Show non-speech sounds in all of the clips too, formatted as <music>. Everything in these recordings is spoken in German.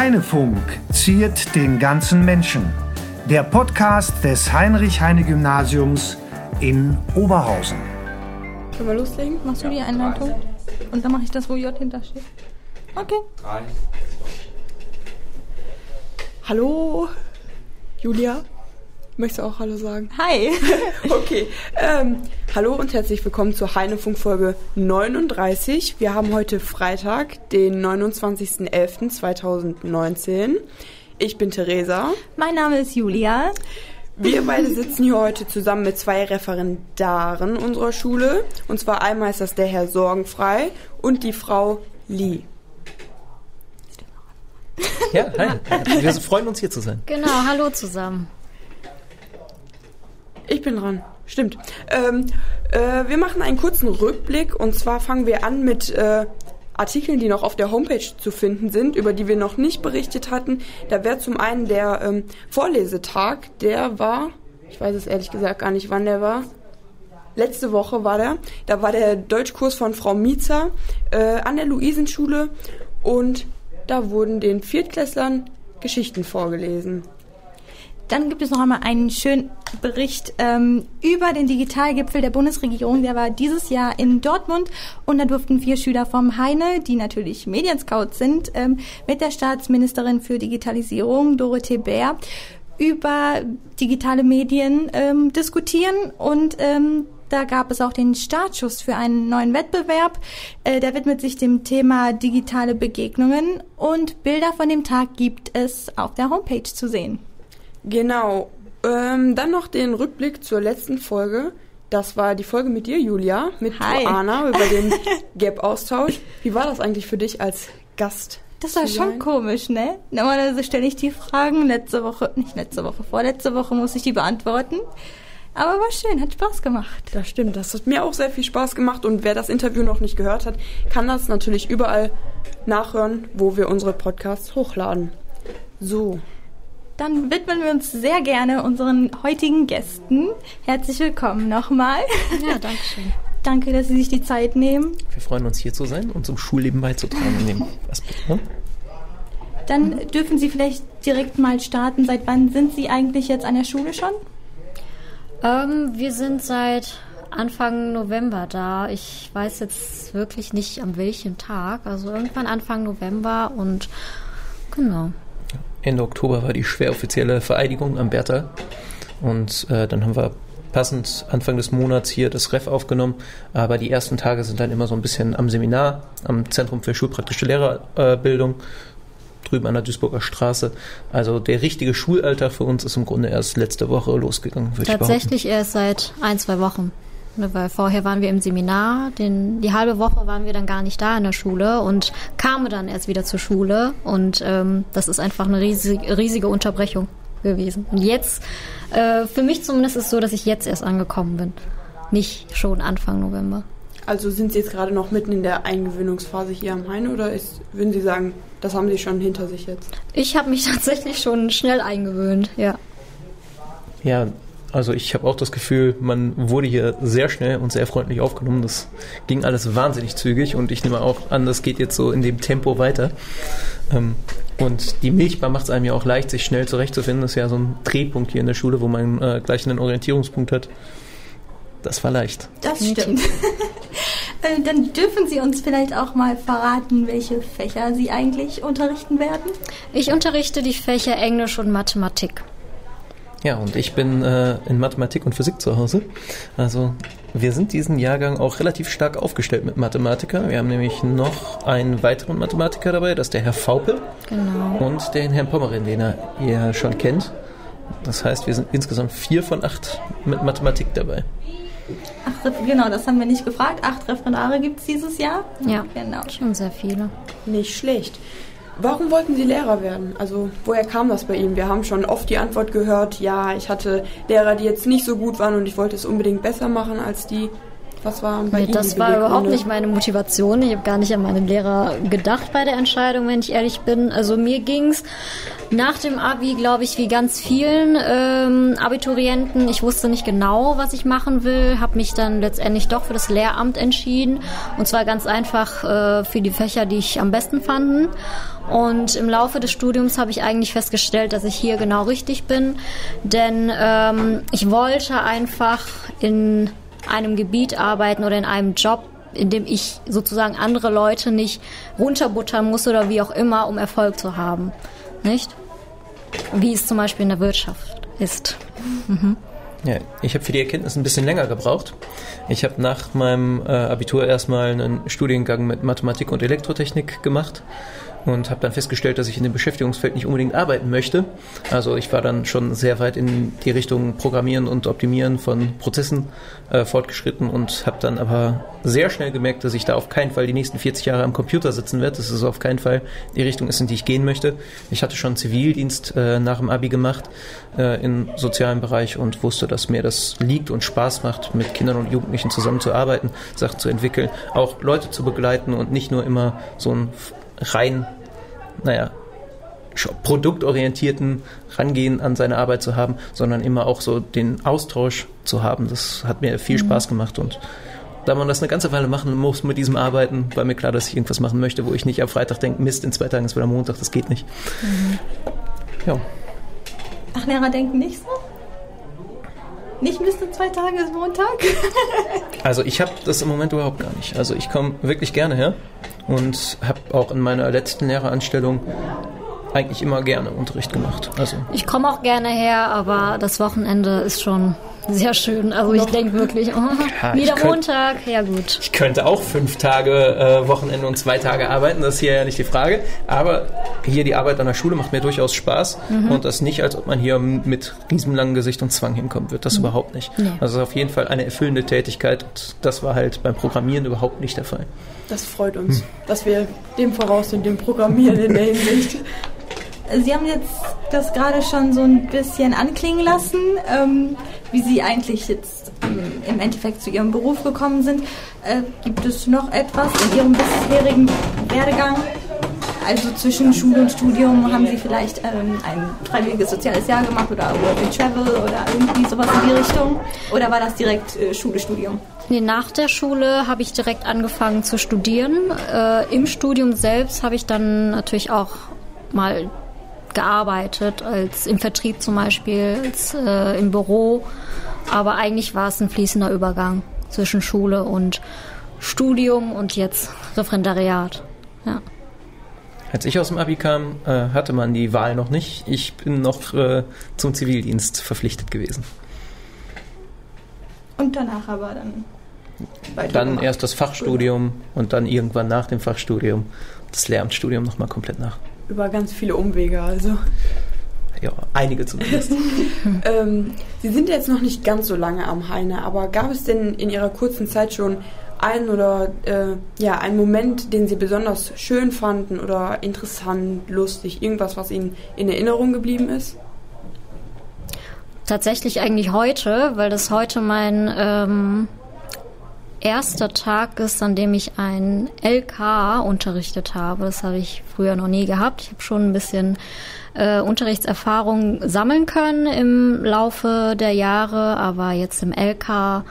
Heinefunk ziert den ganzen Menschen. Der Podcast des Heinrich-Heine-Gymnasiums in Oberhausen. Können wir loslegen? Machst du die Einleitung? Und dann mache ich das, wo J hintersteht. Okay. Hallo, Julia. Möchtest du auch Hallo sagen? Hi. <laughs> Okay. Ähm, hallo und herzlich willkommen zur Heinefunk Folge 39. Wir haben heute Freitag, den 29.11.2019. Ich bin Theresa. Mein Name ist Julia. Wir beide sitzen hier heute zusammen mit zwei Referendaren unserer Schule. Und zwar einmal ist das der Herr Sorgenfrei und die Frau Lee. Ja, hi. Wir freuen uns hier zu sein. Genau, hallo zusammen. Ich bin dran. Stimmt. Ähm, äh, wir machen einen kurzen Rückblick und zwar fangen wir an mit äh, Artikeln, die noch auf der Homepage zu finden sind, über die wir noch nicht berichtet hatten. Da wäre zum einen der ähm, Vorlesetag, der war, ich weiß es ehrlich gesagt gar nicht, wann der war. Letzte Woche war der. Da war der Deutschkurs von Frau Mietzer äh, an der Luisenschule und da wurden den Viertklässlern Geschichten vorgelesen. Dann gibt es noch einmal einen schönen Bericht ähm, über den Digitalgipfel der Bundesregierung. Der war dieses Jahr in Dortmund und da durften vier Schüler vom Heine, die natürlich Medienscouts sind, ähm, mit der Staatsministerin für Digitalisierung, Dorothee Bär, über digitale Medien ähm, diskutieren und ähm, da gab es auch den Startschuss für einen neuen Wettbewerb. Äh, der widmet sich dem Thema digitale Begegnungen und Bilder von dem Tag gibt es auf der Homepage zu sehen. Genau. Ähm, dann noch den Rückblick zur letzten Folge. Das war die Folge mit dir, Julia, mit Hi. Joanna über den <laughs> Gap-Austausch. Wie war das eigentlich für dich als Gast? Das war schon sein? komisch, ne? Normalerweise stelle ich die Fragen letzte Woche, nicht letzte Woche, vorletzte Woche muss ich die beantworten. Aber war schön, hat Spaß gemacht. Das stimmt, das hat mir auch sehr viel Spaß gemacht und wer das Interview noch nicht gehört hat, kann das natürlich überall nachhören, wo wir unsere Podcasts hochladen. So, Dann widmen wir uns sehr gerne unseren heutigen Gästen. Herzlich willkommen nochmal. Ja, danke schön. <laughs> Danke, dass Sie sich die Zeit nehmen. Wir freuen uns hier zu sein und zum Schulleben beizutragen in dem Aspekt. Ne? Dann dürfen Sie vielleicht direkt mal starten. Seit wann sind Sie eigentlich jetzt an der Schule schon? Ähm, wir sind seit Anfang November da. Ich weiß jetzt wirklich nicht an welchem Tag. Also irgendwann Anfang November und genau. Ende Oktober war die schwer offizielle Vereidigung am Bertha. Und äh, dann haben wir passend Anfang des Monats hier das Ref aufgenommen. Aber die ersten Tage sind dann immer so ein bisschen am Seminar, am Zentrum für schulpraktische Lehrerbildung, drüben an der Duisburger Straße. Also der richtige Schulalltag für uns ist im Grunde erst letzte Woche losgegangen, würde ich. Tatsächlich erst seit ein, zwei Wochen. Ne, Weil vorher waren wir im Seminar, den, die halbe Woche waren wir dann gar nicht da in der Schule und kamen dann erst wieder zur Schule. Und ähm, das ist einfach eine riesig, riesige Unterbrechung gewesen. Und jetzt, äh, für mich zumindest ist es so, dass ich jetzt erst angekommen bin. Nicht schon Anfang November. also sind Sie jetzt gerade noch mitten in der Eingewöhnungsphase hier am Heine oder ist, würden Sie sagen, das haben Sie schon hinter sich jetzt? Ich habe mich <laughs> tatsächlich schon schnell eingewöhnt, ja. Ja, also ich habe auch das Gefühl, man wurde hier sehr schnell und sehr freundlich aufgenommen. Das ging alles wahnsinnig zügig und ich nehme auch an, das geht jetzt so in dem Tempo weiter. Ähm, und die Milchbar macht es einem ja auch leicht, sich schnell zurechtzufinden. Das ist ja so ein Drehpunkt hier in der Schule, wo man äh, gleich einen Orientierungspunkt hat. Das war leicht. Das stimmt. <laughs> Äh, Dann dürfen Sie uns vielleicht auch mal verraten, welche Fächer Sie eigentlich unterrichten werden. Ich unterrichte die Fächer Englisch und Mathematik. Ja, und ich bin äh, in Mathematik und Physik zu Hause. Also wir sind diesen Jahrgang auch relativ stark aufgestellt mit Mathematiker. Wir haben nämlich noch einen weiteren Mathematiker dabei, das ist der Herr Faupel Genau. und den Herrn Pommerin, den er ihr schon kennt. Das heißt, wir sind insgesamt vier von acht mit Mathematik dabei. Ach, genau, das haben wir nicht gefragt. Acht Referendare gibt es dieses Jahr. Ja, Genau. schon sehr viele. Nicht schlecht. Warum wollten Sie Lehrer werden? Also woher kam das bei Ihnen? Wir haben schon oft die Antwort gehört, ja, ich hatte Lehrer, die jetzt nicht so gut waren und ich wollte es unbedingt besser machen als die. Was war bei Nee, Ihnen das war überhaupt nicht meine Motivation. Ich habe gar nicht an meinen Lehrer gedacht bei der Entscheidung, wenn ich ehrlich bin. Also mir ging's nach dem Abi, glaube ich, wie ganz vielen ähm, Abiturienten. Ich wusste nicht genau, was ich machen will, habe mich dann letztendlich doch für das Lehramt entschieden. Und zwar ganz einfach äh, für die Fächer, die ich am besten fanden. Und im Laufe des Studiums habe ich eigentlich festgestellt, dass ich hier genau richtig bin. Denn ähm, ich wollte einfach in einem Gebiet arbeiten oder in einem Job, in dem ich sozusagen andere Leute nicht runterbuttern muss oder wie auch immer, um Erfolg zu haben. Nicht? Wie es zum Beispiel in der Wirtschaft ist. Ja, ich habe für die Erkenntnis ein bisschen länger gebraucht. Ich habe nach meinem äh, Abitur erstmal einen Studiengang mit Mathematik und Elektrotechnik gemacht und habe dann festgestellt, dass ich in dem Beschäftigungsfeld nicht unbedingt arbeiten möchte. Also ich war dann schon sehr weit in die Richtung Programmieren und Optimieren von Prozessen äh, fortgeschritten und habe dann aber sehr schnell gemerkt, dass ich da auf keinen Fall die nächsten 40 Jahre am Computer sitzen werde. Das ist auf keinen Fall die Richtung ist, in die ich gehen möchte. Ich hatte schon Zivildienst äh, nach dem Abi gemacht äh, im sozialen Bereich und wusste, dass mir das liegt und Spaß macht, mit Kindern und Jugendlichen zusammenzuarbeiten, Sachen zu entwickeln, auch Leute zu begleiten und nicht nur immer so ein rein, naja, produktorientierten Rangehen an seine Arbeit zu haben, sondern immer auch so den Austausch zu haben. Das hat mir viel Spaß gemacht und da man das eine ganze Weile machen muss mit diesem Arbeiten, war mir klar, dass ich irgendwas machen möchte, wo ich nicht am Freitag denke, Mist, in zwei Tagen ist wieder Montag, das geht nicht. Ja. Ach, Lehrer denken nicht so? Nicht bis in zwei Tage ist Montag? <laughs> Also ich habe das im Moment überhaupt gar nicht. Also ich komme wirklich gerne her und habe auch in meiner letzten Lehreranstellung eigentlich immer gerne Unterricht gemacht. Also Ich komme auch gerne her, aber das Wochenende ist schon sehr schön. Also ich denke wirklich, oh, Ja, wieder könnt- Montag, ja gut. ich könnte auch fünf Tage äh, Wochenende und zwei Tage arbeiten, das ist hier ja nicht die Frage. Aber hier die Arbeit an der Schule macht mir durchaus Spaß und das nicht, als ob man hier mit riesenlangem Gesicht und Zwang hinkommen wird. Das überhaupt nicht. Nee. Also ist auf jeden Fall eine erfüllende Tätigkeit und das war halt beim Programmieren überhaupt nicht der Fall. Das freut uns, dass wir dem voraus sind, dem Programmieren in der Hinsicht. Sie haben jetzt das gerade schon so ein bisschen anklingen lassen, ähm, wie Sie eigentlich jetzt ähm, im Endeffekt zu Ihrem Beruf gekommen sind. Äh, gibt es noch etwas in Ihrem bisherigen Werdegang? Also zwischen Schule und Studium haben Sie vielleicht ähm, ein freiwilliges soziales Jahr gemacht oder Work and Travel oder irgendwie sowas in die Richtung? Oder war das direkt äh, Schule, Studium? Nee, nach der Schule habe ich direkt angefangen zu studieren. Äh, Im Studium selbst habe ich dann natürlich auch mal gearbeitet, als im Vertrieb zum Beispiel, als, äh, im Büro. Aber eigentlich war es ein fließender Übergang zwischen Schule und Studium und jetzt Referendariat. Ja. Als ich aus dem Abi kam, äh, hatte man die Wahl noch nicht. Ich bin noch äh, zum Zivildienst verpflichtet gewesen. Und danach aber dann Dann erst das Fachstudium und dann irgendwann nach dem Fachstudium das Lehramtsstudium nochmal komplett nach. Über ganz viele Umwege, also. Ja, einige zumindest. <laughs> Ähm, Sie sind jetzt noch nicht ganz so lange am Heine, aber gab es denn in Ihrer kurzen Zeit schon einen oder äh, ja einen Moment, den Sie besonders schön fanden oder interessant, lustig, irgendwas, was Ihnen in Erinnerung geblieben ist? Tatsächlich eigentlich heute, weil das heute mein ähm, erster Tag ist, an dem ich ein LK unterrichtet habe. Das habe ich früher noch nie gehabt. Ich habe schon ein bisschen äh, Unterrichtserfahrung sammeln können im Laufe der Jahre, aber jetzt im LK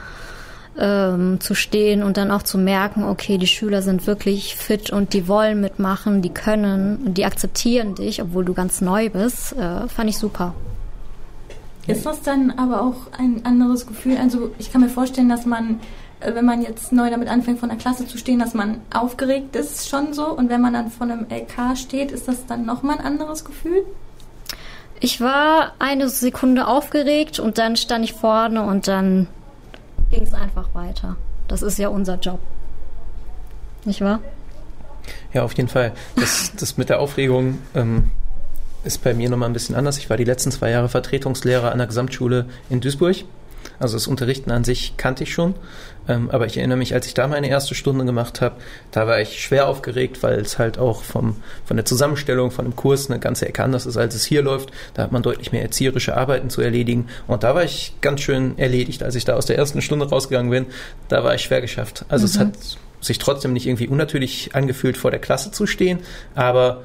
ähm, zu stehen und dann auch zu merken, okay, die Schüler sind wirklich fit und die wollen mitmachen, die können und die akzeptieren dich, obwohl du ganz neu bist, äh, fand ich super. Ist das dann aber auch ein anderes Gefühl? Also ich kann mir vorstellen, dass man, wenn man jetzt neu damit anfängt, von der Klasse zu stehen, dass man aufgeregt ist schon so. Und wenn man dann vor einem LK steht, ist das dann nochmal ein anderes Gefühl? Ich war eine Sekunde aufgeregt und dann stand ich vorne und dann ging es einfach weiter. Das ist ja unser Job. Nicht wahr? Ja, auf jeden Fall. Das, <laughs> das mit der Aufregung ähm, ist bei mir nochmal ein bisschen anders. Ich war die letzten zwei Jahre Vertretungslehrer an der Gesamtschule in Duisburg. Also das Unterrichten an sich kannte ich schon. Ähm, aber ich erinnere mich, als ich da meine erste Stunde gemacht habe, da war ich schwer aufgeregt, weil es halt auch vom, von der Zusammenstellung von dem Kurs eine ganze Ecke anders ist, als es hier läuft. Da hat man deutlich mehr erzieherische Arbeiten zu erledigen. Und da war ich ganz schön erledigt, als ich da aus der ersten Stunde rausgegangen bin. Da war ich schwer geschafft. Also mhm. es hat sich trotzdem nicht irgendwie unnatürlich angefühlt, vor der Klasse zu stehen, aber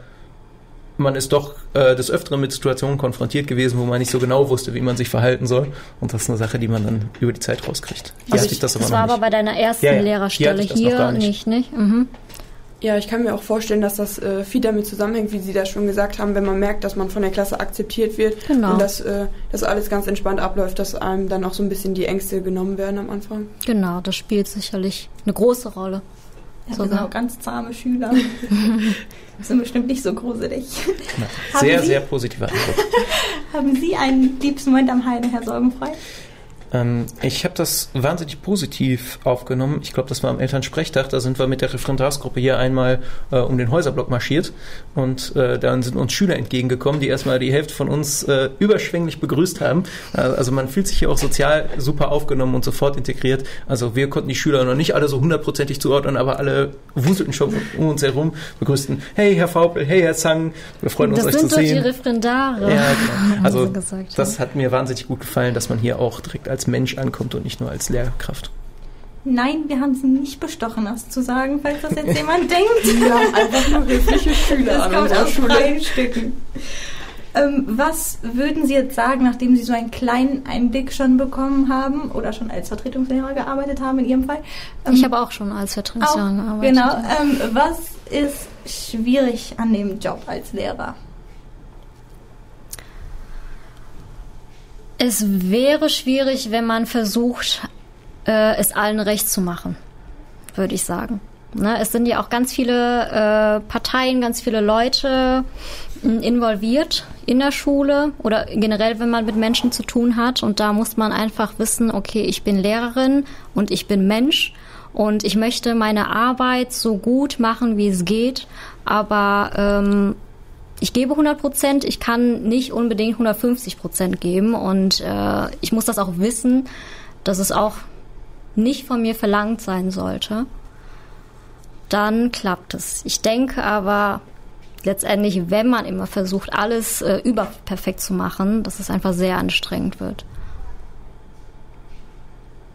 man ist doch äh, des Öfteren mit Situationen konfrontiert gewesen, wo man nicht so genau wusste, wie man sich verhalten soll. Und das ist eine Sache, die man dann über die Zeit rauskriegt. Hier also ich, das, das war aber bei deiner ersten ja, ja. Lehrerstelle hier, hier nicht, nicht? Mhm. Ja, ich kann mir auch vorstellen, dass das äh, viel damit zusammenhängt, wie Sie das schon gesagt haben, wenn man merkt, dass man von der Klasse akzeptiert wird genau. und dass äh, das alles ganz entspannt abläuft, dass einem dann auch so ein bisschen die Ängste genommen werden am Anfang. Genau, das spielt sicherlich eine große Rolle. Ja, Sogar. sind auch ganz zahme Schüler. <laughs> sind bestimmt nicht so gruselig. Sehr, Sie, sehr positiver Eindruck. <laughs> haben Sie einen liebsten Moment am Heide, Herr Sorgenfrei? Ähm, ich habe das wahnsinnig positiv aufgenommen. Ich glaube, das war am Elternsprechtag. Da sind wir mit der Referendarsgruppe hier einmal äh, um den Häuserblock marschiert und äh, dann sind uns Schüler entgegengekommen, die erstmal die Hälfte von uns äh, überschwänglich begrüßt haben. Äh, also man fühlt sich hier auch sozial super aufgenommen und sofort integriert. Also wir konnten die Schüler noch nicht alle so hundertprozentig zuordnen, aber alle wuselten schon um uns herum, begrüßten, hey Herr Faupel, hey Herr Zang, wir freuen uns das euch zu sehen. Das sind doch die Referendare. Ja, genau. <laughs> Also das hat mir wahnsinnig gut gefallen, dass man hier auch direkt als Mensch ankommt und nicht nur als Lehrkraft. Nein, wir haben sie nicht bestochen, das zu sagen, falls das jetzt jemand <laughs> denkt. Wir haben einfach nur höfliche Schüler das an kommt unserer Schule. Stücken. Ähm, was würden Sie jetzt sagen, nachdem Sie so einen kleinen Einblick schon bekommen haben oder schon als Vertretungslehrer gearbeitet haben in Ihrem Fall? Ähm, ich habe auch schon als Vertretungslehrer gearbeitet. Genau. Ähm, was ist schwierig an dem Job als Lehrer? Es wäre schwierig, wenn man versucht, äh, es allen recht zu machen, würde ich sagen. Ne, es sind ja auch ganz viele äh, Parteien, ganz viele Leute involviert in der Schule oder generell, wenn man mit Menschen zu tun hat. Und da muss man einfach wissen, okay, ich bin Lehrerin und ich bin Mensch und ich möchte meine Arbeit so gut machen, wie es geht. Aber ähm, ich gebe 100 Prozent, ich kann nicht unbedingt 150 Prozent geben und äh, ich muss das auch wissen, dass es auch nicht von mir verlangt sein sollte. Dann klappt es. Ich denke aber letztendlich, wenn man immer versucht, alles äh, überperfekt zu machen, dass es einfach sehr anstrengend wird.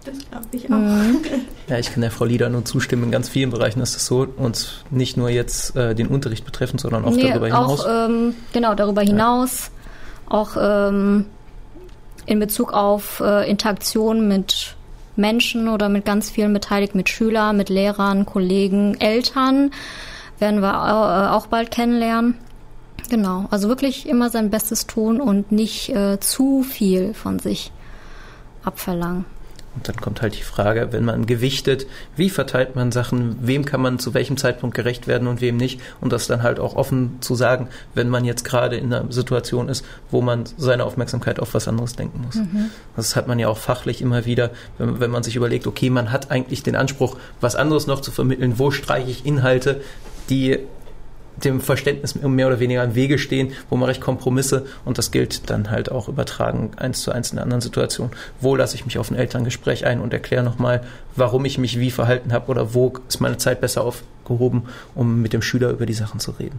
Das glaube ich auch. Mhm. <laughs> Ja, ich kann der Frau Lieder nur zustimmen. In ganz vielen Bereichen ist das so. Und nicht nur jetzt äh, den Unterricht betreffend, sondern auch nee, darüber hinaus. Auch, ähm, genau, darüber hinaus. Ja. Auch ähm, in Bezug auf äh, Interaktion mit Menschen oder mit ganz vielen Beteiligten, mit Schülern, mit Lehrern, Kollegen, Eltern. Werden wir äh, auch bald kennenlernen. Genau, also wirklich immer sein Bestes tun und nicht äh, zu viel von sich abverlangen. Und dann kommt halt die Frage, wenn man gewichtet, wie verteilt man Sachen, wem kann man zu welchem Zeitpunkt gerecht werden und wem nicht. Und das dann halt auch offen zu sagen, wenn man jetzt gerade in einer Situation ist, wo man seine Aufmerksamkeit auf was anderes denken muss. Mhm. Das hat man ja auch fachlich immer wieder, wenn, wenn man sich überlegt, okay, man hat eigentlich den Anspruch, was anderes noch zu vermitteln, wo streiche ich Inhalte, die dem Verständnis mehr oder weniger im Wege stehen, wo mache ich Kompromisse und das gilt dann halt auch übertragen eins zu eins in anderen Situationen. Wo lasse ich mich auf ein Elterngespräch ein und erkläre nochmal, warum ich mich wie verhalten habe oder wo ist meine Zeit besser aufgehoben, um mit dem Schüler über die Sachen zu reden.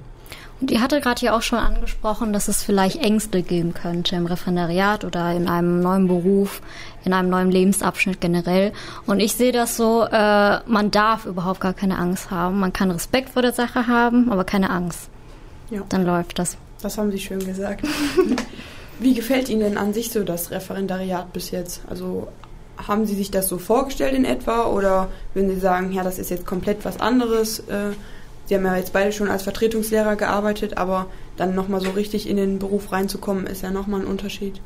Ihr hatte gerade ja auch schon angesprochen, dass es vielleicht Ängste geben könnte im Referendariat oder in einem neuen Beruf, in einem neuen Lebensabschnitt generell. Und ich sehe das so, äh, man darf überhaupt gar keine Angst haben. Man kann Respekt vor der Sache haben, aber keine Angst. Ja. Dann läuft das. Das haben Sie schön gesagt. <laughs> Wie gefällt Ihnen denn an sich so das Referendariat bis jetzt? Also haben Sie sich das so vorgestellt in etwa oder würden Sie sagen, ja, das ist jetzt komplett was anderes? Äh, Sie haben ja jetzt beide schon als Vertretungslehrer gearbeitet, aber dann nochmal so richtig in den Beruf reinzukommen, ist ja nochmal ein Unterschied.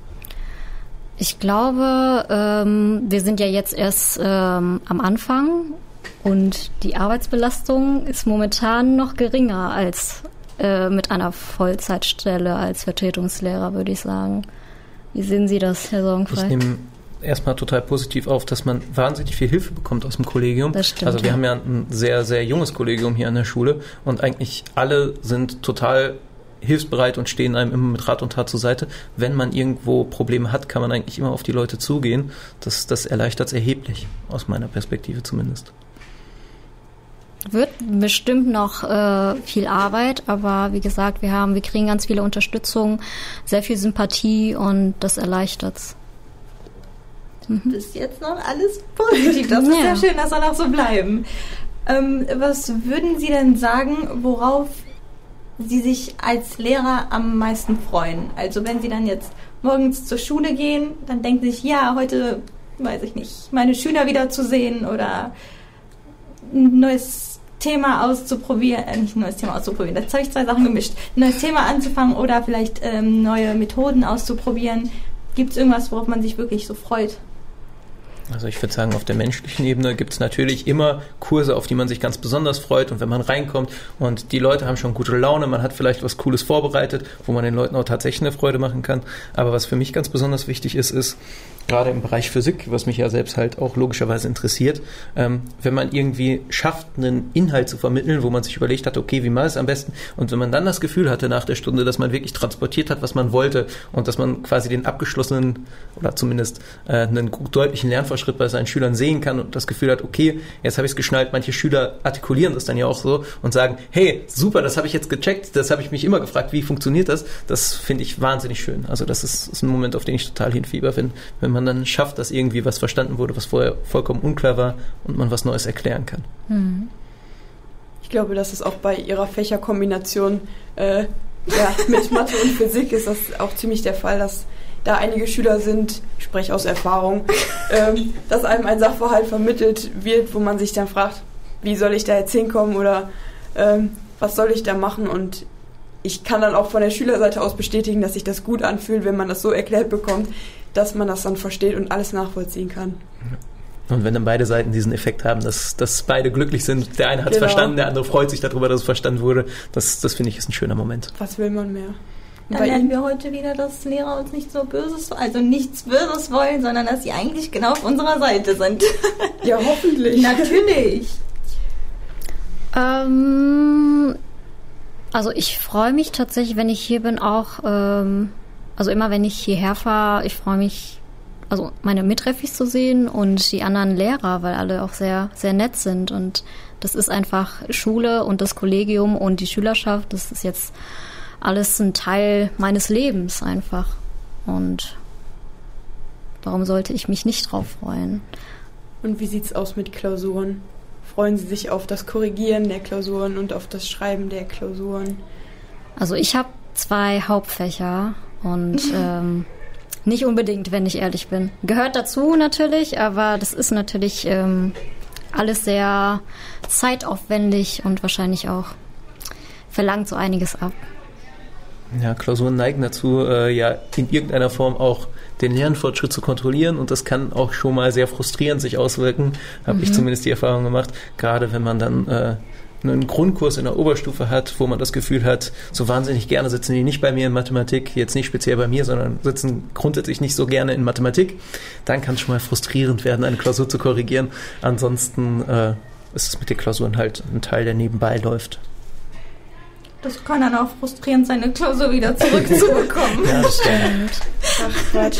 Ich glaube, ähm, wir sind ja jetzt erst ähm, am Anfang und die Arbeitsbelastung ist momentan noch geringer als äh, mit einer Vollzeitstelle als Vertretungslehrer, würde ich sagen. Wie sehen Sie das, Herr Sorgenfrei? Ich nehme erstmal total positiv auf, dass man wahnsinnig viel Hilfe bekommt aus dem Kollegium. Das stimmt, also wir ja. haben ja ein sehr, sehr junges Kollegium hier an der Schule und eigentlich alle sind total hilfsbereit und stehen einem immer mit Rat und Tat zur Seite. Wenn man irgendwo Probleme hat, kann man eigentlich immer auf die Leute zugehen. Das, das erleichtert es erheblich, aus meiner Perspektive zumindest. Wird bestimmt noch äh, viel Arbeit, aber wie gesagt, wir haben, wir kriegen ganz viele Unterstützung, sehr viel Sympathie und das erleichtert's. Mhm. Bis jetzt noch alles positiv. Das ist ja. sehr schön, das soll auch so bleiben. Ähm, was würden Sie denn sagen, worauf Sie sich als Lehrer am meisten freuen? Also wenn Sie dann jetzt morgens zur Schule gehen, dann denken Sie sich, ja, heute, weiß ich nicht, meine Schüler wiederzusehen oder ein neues Thema auszuprobieren, äh, nicht ein neues Thema auszuprobieren, jetzt habe ich zwei Sachen gemischt, ein neues Thema anzufangen oder vielleicht ähm, neue Methoden auszuprobieren. Gibt es irgendwas, worauf man sich wirklich so freut? Also ich würde sagen, auf der menschlichen Ebene gibt es natürlich immer Kurse, auf die man sich ganz besonders freut. Und wenn man reinkommt und die Leute haben schon gute Laune, man hat vielleicht was Cooles vorbereitet, wo man den Leuten auch tatsächlich eine Freude machen kann. Aber was für mich ganz besonders wichtig ist, ist, gerade im Bereich Physik, was mich ja selbst halt auch logischerweise interessiert, ähm, wenn man irgendwie schafft, einen Inhalt zu vermitteln, wo man sich überlegt hat, okay, wie mache ich es am besten? Und wenn man dann das Gefühl hatte nach der Stunde, dass man wirklich transportiert hat, was man wollte und dass man quasi den abgeschlossenen oder zumindest äh, einen deutlichen Lernfortschritt bei seinen Schülern sehen kann und das Gefühl hat, okay, jetzt habe ich es geschnallt, manche Schüler artikulieren das dann ja auch so und sagen, hey, super, das habe ich jetzt gecheckt, das habe ich mich immer gefragt, wie funktioniert das? Das finde ich wahnsinnig schön. Also das ist, ist ein Moment, auf den ich total hinfieber, wenn, wenn man dann schafft, dass irgendwie was verstanden wurde, was vorher vollkommen unklar war und man was Neues erklären kann. Mhm. Ich glaube, das ist auch bei ihrer Fächerkombination äh, ja, <laughs> mit Mathe und Physik ist das auch ziemlich der Fall, dass da einige Schüler sind, ich spreche aus Erfahrung, <laughs> ähm, dass einem ein Sachverhalt vermittelt wird, wo man sich dann fragt, wie soll ich da jetzt hinkommen oder ähm, was soll ich da machen und ich kann dann auch von der Schülerseite aus bestätigen, dass sich das gut anfühlt, wenn man das so erklärt bekommt, dass man das dann versteht und alles nachvollziehen kann. Und wenn dann beide Seiten diesen Effekt haben, dass, dass beide glücklich sind, der eine hat es genau. verstanden, der andere freut sich darüber, dass es verstanden wurde, das, das finde ich ist ein schöner Moment. Was will man mehr? Dann Bei lernen wir heute wieder, dass Lehrer uns nicht so Böses, also nichts Böses wollen, sondern dass sie eigentlich genau auf unserer Seite sind. <laughs> ja, hoffentlich. Natürlich. Ähm, also ich freue mich tatsächlich, wenn ich hier bin, auch ähm, also immer wenn ich hierher fahre, ich freue mich, also meine Mitreffis zu sehen und die anderen Lehrer, weil alle auch sehr, sehr nett sind. Und das ist einfach Schule und das Kollegium und die Schülerschaft, das ist jetzt alles ein Teil meines Lebens einfach. Und warum sollte ich mich nicht drauf freuen? Und wie sieht's aus mit Klausuren? Freuen Sie sich auf das Korrigieren der Klausuren und auf das Schreiben der Klausuren? Also ich habe zwei Hauptfächer und <laughs> ähm, nicht unbedingt, wenn ich ehrlich bin. Gehört dazu natürlich, aber das ist natürlich ähm, alles sehr zeitaufwendig und wahrscheinlich auch verlangt so einiges ab. Ja, Klausuren neigen dazu, äh, ja in irgendeiner Form auch den Lernfortschritt zu kontrollieren und das kann auch schon mal sehr frustrierend sich auswirken, habe mhm. ich zumindest die Erfahrung gemacht, gerade wenn man dann äh, einen Grundkurs in der Oberstufe hat, wo man das Gefühl hat, so wahnsinnig gerne sitzen die nicht bei mir in Mathematik, jetzt nicht speziell bei mir, sondern sitzen grundsätzlich nicht so gerne in Mathematik, dann kann es schon mal frustrierend werden, eine Klausur zu korrigieren. Ansonsten äh, ist es mit den Klausuren halt ein Teil, der nebenbei läuft. Das kann dann auch frustrierend sein, eine Klausur wieder zurückzubekommen. <laughs> ja, das stimmt. Ach Quatsch.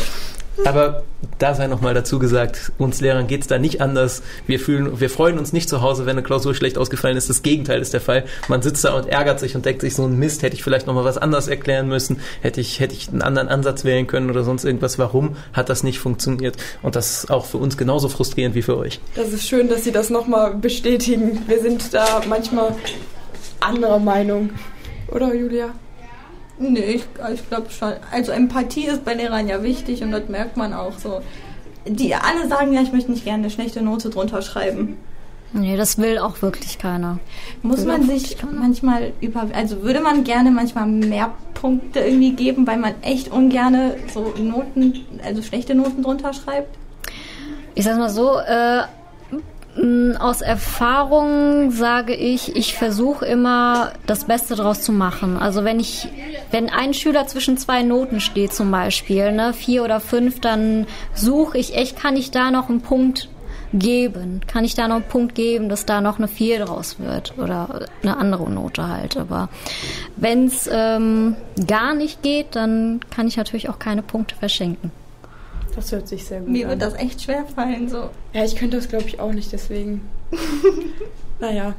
Aber da sei nochmal dazu gesagt, uns Lehrern geht es da nicht anders. Wir fühlen, wir freuen uns nicht zu Hause, wenn eine Klausur schlecht ausgefallen ist. Das Gegenteil ist der Fall. Man sitzt da und ärgert sich und denkt sich so ein Mist, hätte ich vielleicht nochmal was anderes erklären müssen, hätte ich, hätte ich einen anderen Ansatz wählen können oder sonst irgendwas. Warum hat das nicht funktioniert? Und das ist auch für uns genauso frustrierend wie für euch. Das ist schön, dass Sie das nochmal bestätigen. Wir sind da manchmal anderer Meinung. Oder Julia? Nee, ich, ich glaube schon. Also Empathie ist bei Lehrern ja wichtig und das merkt man auch so. Die alle sagen ja, ich möchte nicht gerne eine schlechte Note drunter schreiben. Nee, das will auch wirklich keiner. Muss will man sich manchmal über, also würde man gerne manchmal mehr Punkte irgendwie geben, weil man echt ungerne so Noten, also schlechte Noten drunter schreibt? Ich sag mal so, äh, aus Erfahrung sage ich, ich versuche immer das Beste draus zu machen. Also wenn ich, wenn ein Schüler zwischen zwei Noten steht zum Beispiel, ne, vier oder fünf, dann suche ich echt, kann ich da noch einen Punkt geben? Kann ich da noch einen Punkt geben, dass da noch eine 4 draus wird oder eine andere Note halt? Aber wenn es ähm, gar nicht geht, dann kann ich natürlich auch keine Punkte verschenken. Das hört sich sehr gut Mir an. wird das echt schwer fallen, so. Ja, ich könnte das glaube ich auch nicht, deswegen. <laughs> naja.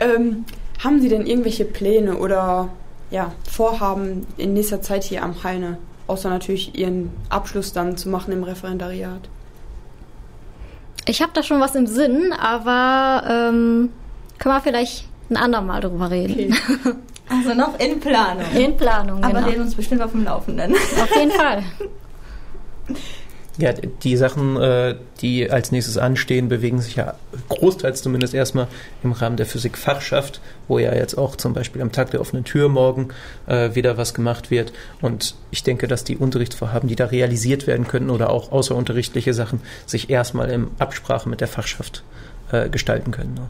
Ähm, haben Sie denn irgendwelche Pläne oder ja, Vorhaben in nächster Zeit hier am Heine? Außer natürlich Ihren Abschluss dann zu machen im Referendariat. Ich habe da schon was im Sinn, aber ähm, können wir vielleicht ein andermal drüber reden. Okay. <laughs> Also noch in Planung. In Planung, Aber genau. wir uns bestimmt auf dem Laufenden. Auf jeden Fall. <laughs> Ja, die Sachen, äh, die als nächstes anstehen, bewegen sich ja großteils zumindest erstmal im Rahmen der Physikfachschaft, wo ja jetzt auch zum Beispiel am Tag der offenen Tür morgen äh, wieder was gemacht wird. Und ich denke, dass die Unterrichtsvorhaben, die da realisiert werden könnten oder auch außerunterrichtliche Sachen, sich erstmal in Absprache mit der Fachschaft äh, gestalten können. Ne?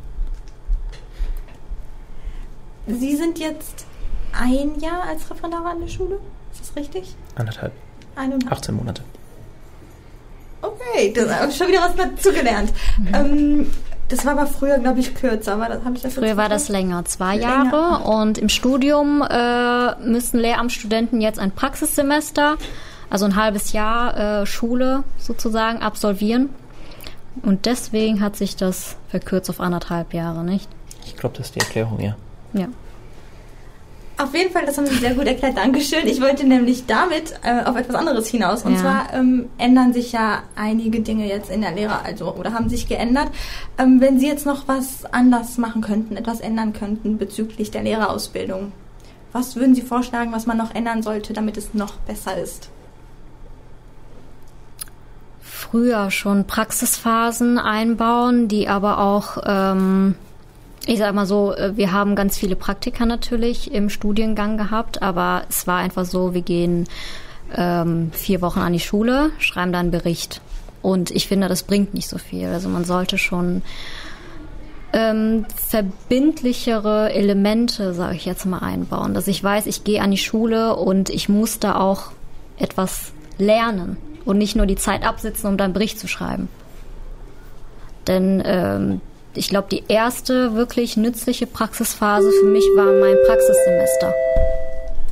Sie sind jetzt ein Jahr als Referendar an der Schule? Ist das richtig? Anderthalb, Eineinhalb. 18 Monate. Okay, das habe ich schon wieder was dazugelernt. Ähm, das war aber früher, glaube ich, kürzer. War das, hab ich das Früher war das länger, zwei Länger. Jahre. Und im Studium äh, müssen Lehramtsstudenten jetzt ein Praxissemester, also ein halbes Jahr äh, Schule sozusagen, absolvieren. Und deswegen hat sich das verkürzt auf anderthalb Jahre, nicht? Ich glaube, das ist die Erklärung, ja. Ja. Auf jeden Fall, das haben Sie sehr gut erklärt. Dankeschön. Ich wollte nämlich damit äh, auf etwas anderes hinaus. Und Ja. zwar ähm, ändern sich ja einige Dinge jetzt in der Lehre, also oder haben sich geändert. Ähm, wenn Sie jetzt noch was anders machen könnten, etwas ändern könnten bezüglich der Lehrerausbildung, was würden Sie vorschlagen, was man noch ändern sollte, damit es noch besser ist? Früher schon Praxisphasen einbauen, die aber auch, ähm, ich sag mal so, äh, wir haben ganz viele Praktika natürlich im Studiengang gehabt, aber es war einfach so, wir gehen ähm, vier Wochen an die Schule, schreiben dann einen Bericht. Und ich finde, das bringt nicht so viel. Also man sollte schon ähm, verbindlichere Elemente, sage ich jetzt mal, einbauen. Dass ich weiß, ich gehe an die Schule und ich muss da auch etwas lernen und nicht nur die Zeit absitzen, um dann einen Bericht zu schreiben. Denn ähm, ich glaube, die erste wirklich nützliche Praxisphase für mich war mein Praxissemester,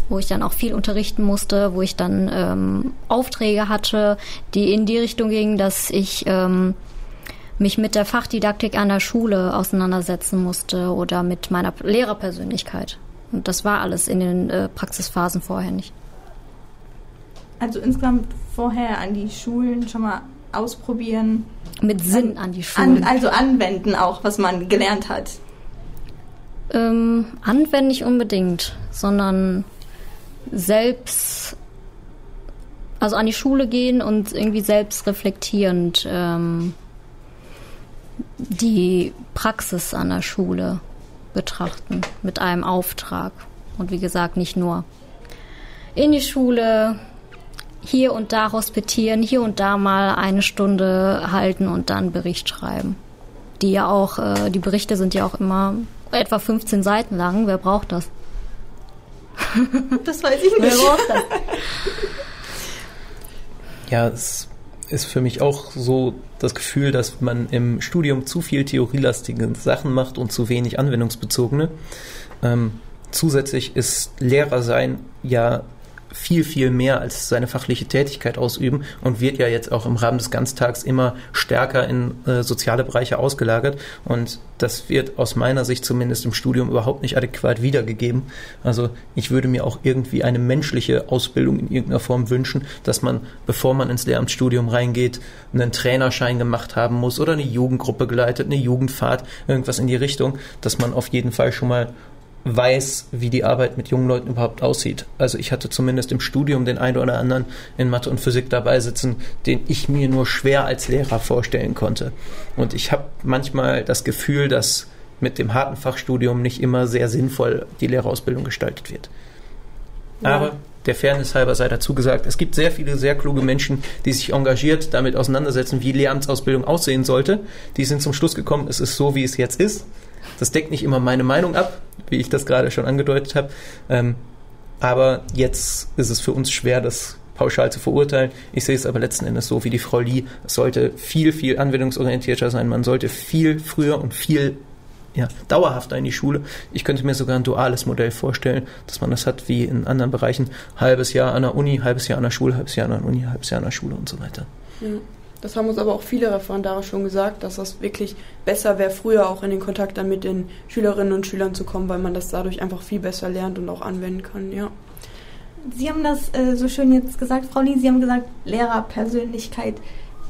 wo ich dann auch viel unterrichten musste, wo ich dann ähm, Aufträge hatte, die in die Richtung gingen, dass ich ähm, mich mit der Fachdidaktik an der Schule auseinandersetzen musste oder mit meiner Lehrerpersönlichkeit. Und das war alles in den äh, Praxisphasen vorher nicht. Also insgesamt vorher an die Schulen schon mal ausprobieren. Mit Sinn an die Schulen. An, also anwenden auch, was man gelernt hat. Ähm, anwenden nicht unbedingt, sondern selbst, also an die Schule gehen und irgendwie selbst reflektierend ähm, die Praxis an der Schule betrachten mit einem Auftrag. Und wie gesagt, nicht nur in die Schule, hier und da hospitieren, hier und da mal eine Stunde halten und dann Bericht schreiben. Die ja auch, äh, die Berichte sind ja auch immer etwa 15 Seiten lang. Wer braucht das? Das weiß ich Wer nicht. braucht das? Ja, es ist für mich auch so das Gefühl, dass man im Studium zu viel theorielastige Sachen macht und zu wenig anwendungsbezogene. Ähm, zusätzlich ist Lehrer sein ja viel, viel mehr als seine fachliche Tätigkeit ausüben und wird ja jetzt auch im Rahmen des Ganztags immer stärker in äh, soziale Bereiche ausgelagert. Und das wird aus meiner Sicht zumindest im Studium überhaupt nicht adäquat wiedergegeben. Also ich würde mir auch irgendwie eine menschliche Ausbildung in irgendeiner Form wünschen, dass man, bevor man ins Lehramtsstudium reingeht, einen Trainerschein gemacht haben muss oder eine Jugendgruppe geleitet, eine Jugendfahrt, irgendwas in die Richtung, dass man auf jeden Fall schon mal weiß, wie die Arbeit mit jungen Leuten überhaupt aussieht. Also ich hatte zumindest im Studium den einen oder anderen in Mathe und Physik dabei sitzen, den ich mir nur schwer als Lehrer vorstellen konnte. Und ich habe manchmal das Gefühl, dass mit dem harten Fachstudium nicht immer sehr sinnvoll die Lehrerausbildung gestaltet wird. Ja. Aber der Fairness halber sei dazu gesagt, es gibt sehr viele sehr kluge Menschen, die sich engagiert damit auseinandersetzen, wie Lehramtsausbildung aussehen sollte. Die sind zum Schluss gekommen, es ist so, wie es jetzt ist. Das deckt nicht immer meine Meinung ab, wie ich das gerade schon angedeutet habe. Ähm, aber jetzt ist es für uns schwer, das pauschal zu verurteilen. Ich sehe es aber letzten Endes so wie die Frau Lee. Es sollte viel, viel anwendungsorientierter sein. Man sollte viel früher und viel ja, dauerhafter in die Schule. Ich könnte mir sogar ein duales Modell vorstellen, dass man das hat wie in anderen Bereichen. Halbes Jahr an der Uni, halbes Jahr an der Schule, halbes Jahr an der Uni, halbes Jahr an der Schule und so weiter. Ja. Das haben uns aber auch viele Referendare schon gesagt, dass das wirklich besser wäre, früher auch in den Kontakt dann mit den Schülerinnen und Schülern zu kommen, weil man das dadurch einfach viel besser lernt und auch anwenden kann, ja. Sie haben das äh, so schön jetzt gesagt, Frau Lee, Sie haben gesagt, Lehrerpersönlichkeit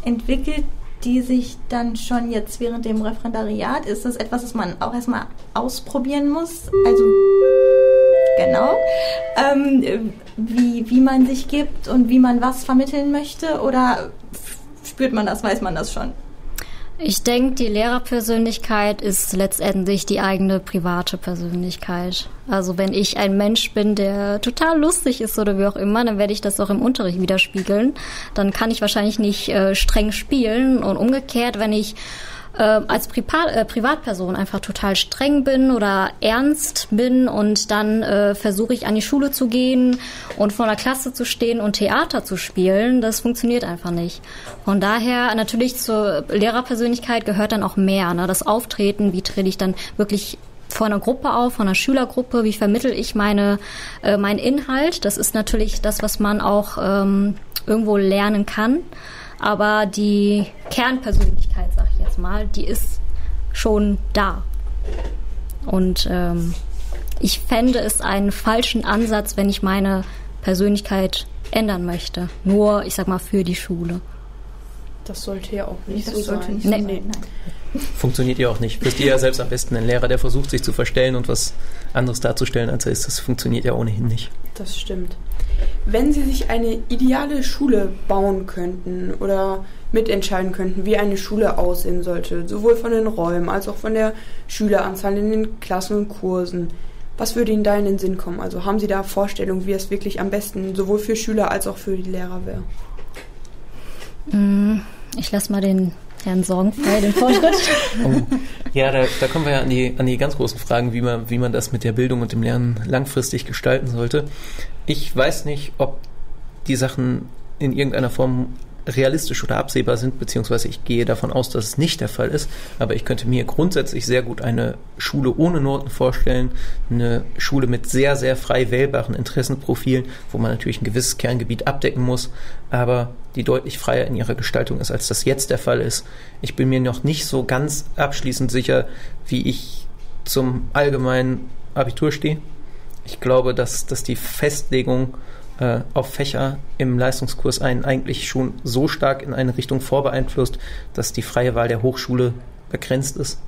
entwickelt die sich dann schon jetzt während dem Referendariat, ist das etwas, das man auch erstmal ausprobieren muss? Also genau, ähm, wie, wie man sich gibt und wie man was vermitteln möchte oder spürt man das, weiß man das schon? Ich denke, die Lehrerpersönlichkeit ist letztendlich die eigene private Persönlichkeit. Also wenn ich ein Mensch bin, der total lustig ist oder wie auch immer, dann werde ich das auch im Unterricht widerspiegeln. Dann kann ich wahrscheinlich nicht äh, streng spielen und umgekehrt, wenn ich äh, als Privat, äh, Privatperson einfach total streng bin oder ernst bin und dann äh, versuche ich an die Schule zu gehen und vor der Klasse zu stehen und Theater zu spielen, das funktioniert einfach nicht. Von daher natürlich zur Lehrerpersönlichkeit gehört dann auch mehr, ne? das Auftreten, wie trete ich dann wirklich vor einer Gruppe auf, vor einer Schülergruppe, wie vermittel ich meine, äh, meinen Inhalt. Das ist natürlich das, was man auch ähm, irgendwo lernen kann. Aber die Kernpersönlichkeit, mal, die ist schon da. Und ähm, ich fände es einen falschen Ansatz, wenn ich meine Persönlichkeit ändern möchte. Nur, ich sag mal, für die Schule. Das sollte ja auch nicht das so sollte sein. Nicht Nee. so sein. Nein. Funktioniert ja auch nicht. Wisst ihr ja selbst am besten, ein Lehrer, der versucht, sich zu verstellen und was anderes darzustellen, als er ist, das funktioniert ja ohnehin nicht. Das stimmt. Wenn Sie sich eine ideale Schule bauen könnten oder mitentscheiden könnten, wie eine Schule aussehen sollte, sowohl von den Räumen als auch von der Schüleranzahl in den Klassen und Kursen, was würde Ihnen da in den Sinn kommen? Also haben Sie da Vorstellungen, wie es wirklich am besten sowohl für Schüler als auch für die Lehrer wäre? Mm, Ich lasse mal den Herrn Sorgenfrei den Vortritt. <laughs> Oh. Ja, da, da kommen wir ja an die, an die ganz großen Fragen, wie man, wie man das mit der Bildung und dem Lernen langfristig gestalten sollte. Ich weiß nicht, ob die Sachen in irgendeiner Form realistisch oder absehbar sind, beziehungsweise ich gehe davon aus, dass es nicht der Fall ist, aber ich könnte mir grundsätzlich sehr gut eine Schule ohne Noten vorstellen, eine Schule mit sehr, sehr frei wählbaren Interessenprofilen, wo man natürlich ein gewisses Kerngebiet abdecken muss, aber die deutlich freier in ihrer Gestaltung ist, als das jetzt der Fall ist. Ich bin mir noch nicht so ganz abschließend sicher, wie ich zum allgemeinen Abitur stehe. Ich glaube, dass, dass die Festlegung äh, auf Fächer im Leistungskurs einen eigentlich schon so stark in eine Richtung vorbeeinflusst, dass die freie Wahl der Hochschule begrenzt ist.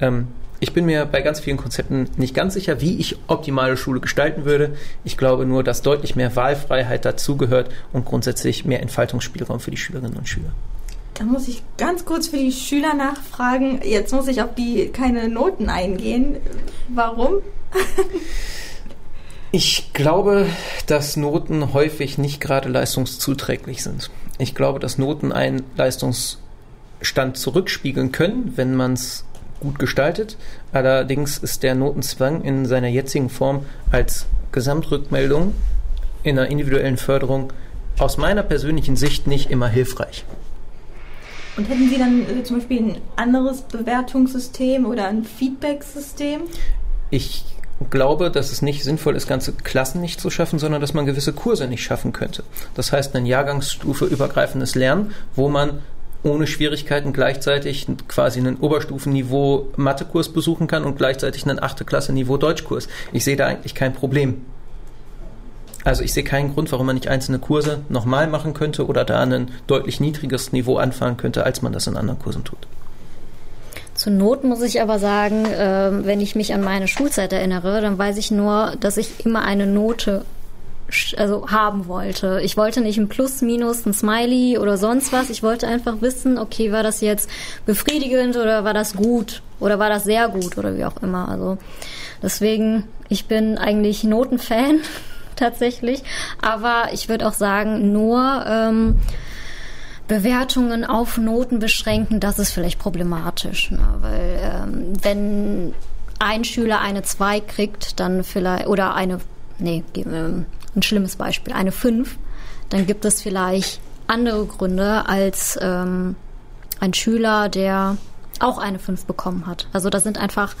Ähm, ich bin mir bei ganz vielen Konzepten nicht ganz sicher, wie ich optimale Schule gestalten würde. Ich glaube nur, dass deutlich mehr Wahlfreiheit dazugehört und grundsätzlich mehr Entfaltungsspielraum für die Schülerinnen und Schüler. Da muss ich ganz kurz für die Schüler nachfragen. Jetzt muss ich auf die keine Noten eingehen. Warum? <laughs> Ich glaube, dass Noten häufig nicht gerade leistungszuträglich sind. Ich glaube, dass Noten einen Leistungsstand zurückspiegeln können, wenn man es gut gestaltet. Allerdings ist der Notenzwang in seiner jetzigen Form als Gesamtrückmeldung in einer individuellen Förderung aus meiner persönlichen Sicht nicht immer hilfreich. Und hätten Sie dann äh, zum Beispiel ein anderes Bewertungssystem oder ein Feedback-System? Ich glaube, dass es nicht sinnvoll ist, ganze Klassen nicht zu schaffen, sondern dass man gewisse Kurse nicht schaffen könnte. Das heißt, ein Jahrgangsstufe übergreifendes Lernen, wo man ohne Schwierigkeiten gleichzeitig quasi einen Oberstufenniveau Mathekurs besuchen kann und gleichzeitig einen achte Klasse Niveau Deutschkurs. Ich sehe da eigentlich kein Problem. Also ich sehe keinen Grund, warum man nicht einzelne Kurse nochmal machen könnte oder da ein deutlich niedrigeres Niveau anfahren könnte, als man das in anderen Kursen tut. Zu Not muss ich aber sagen, äh, wenn ich mich an meine Schulzeit erinnere, dann weiß ich nur, dass ich immer eine Note also haben wollte. Ich wollte nicht ein Plus, Minus, ein Smiley oder sonst was. Ich wollte einfach wissen, okay, war das jetzt befriedigend oder war das gut oder war das sehr gut oder wie auch immer. Also deswegen, ich bin eigentlich Notenfan <laughs> tatsächlich, aber ich würde auch sagen, nur ähm, Bewertungen auf Noten beschränken, das ist vielleicht problematisch. Ne? Weil ähm, wenn ein Schüler eine 2 kriegt, dann vielleicht, oder eine, nee, wir ein schlimmes Beispiel, eine 5, dann gibt es vielleicht andere Gründe als ähm, ein Schüler, der auch eine 5 bekommen hat. Also das sind einfach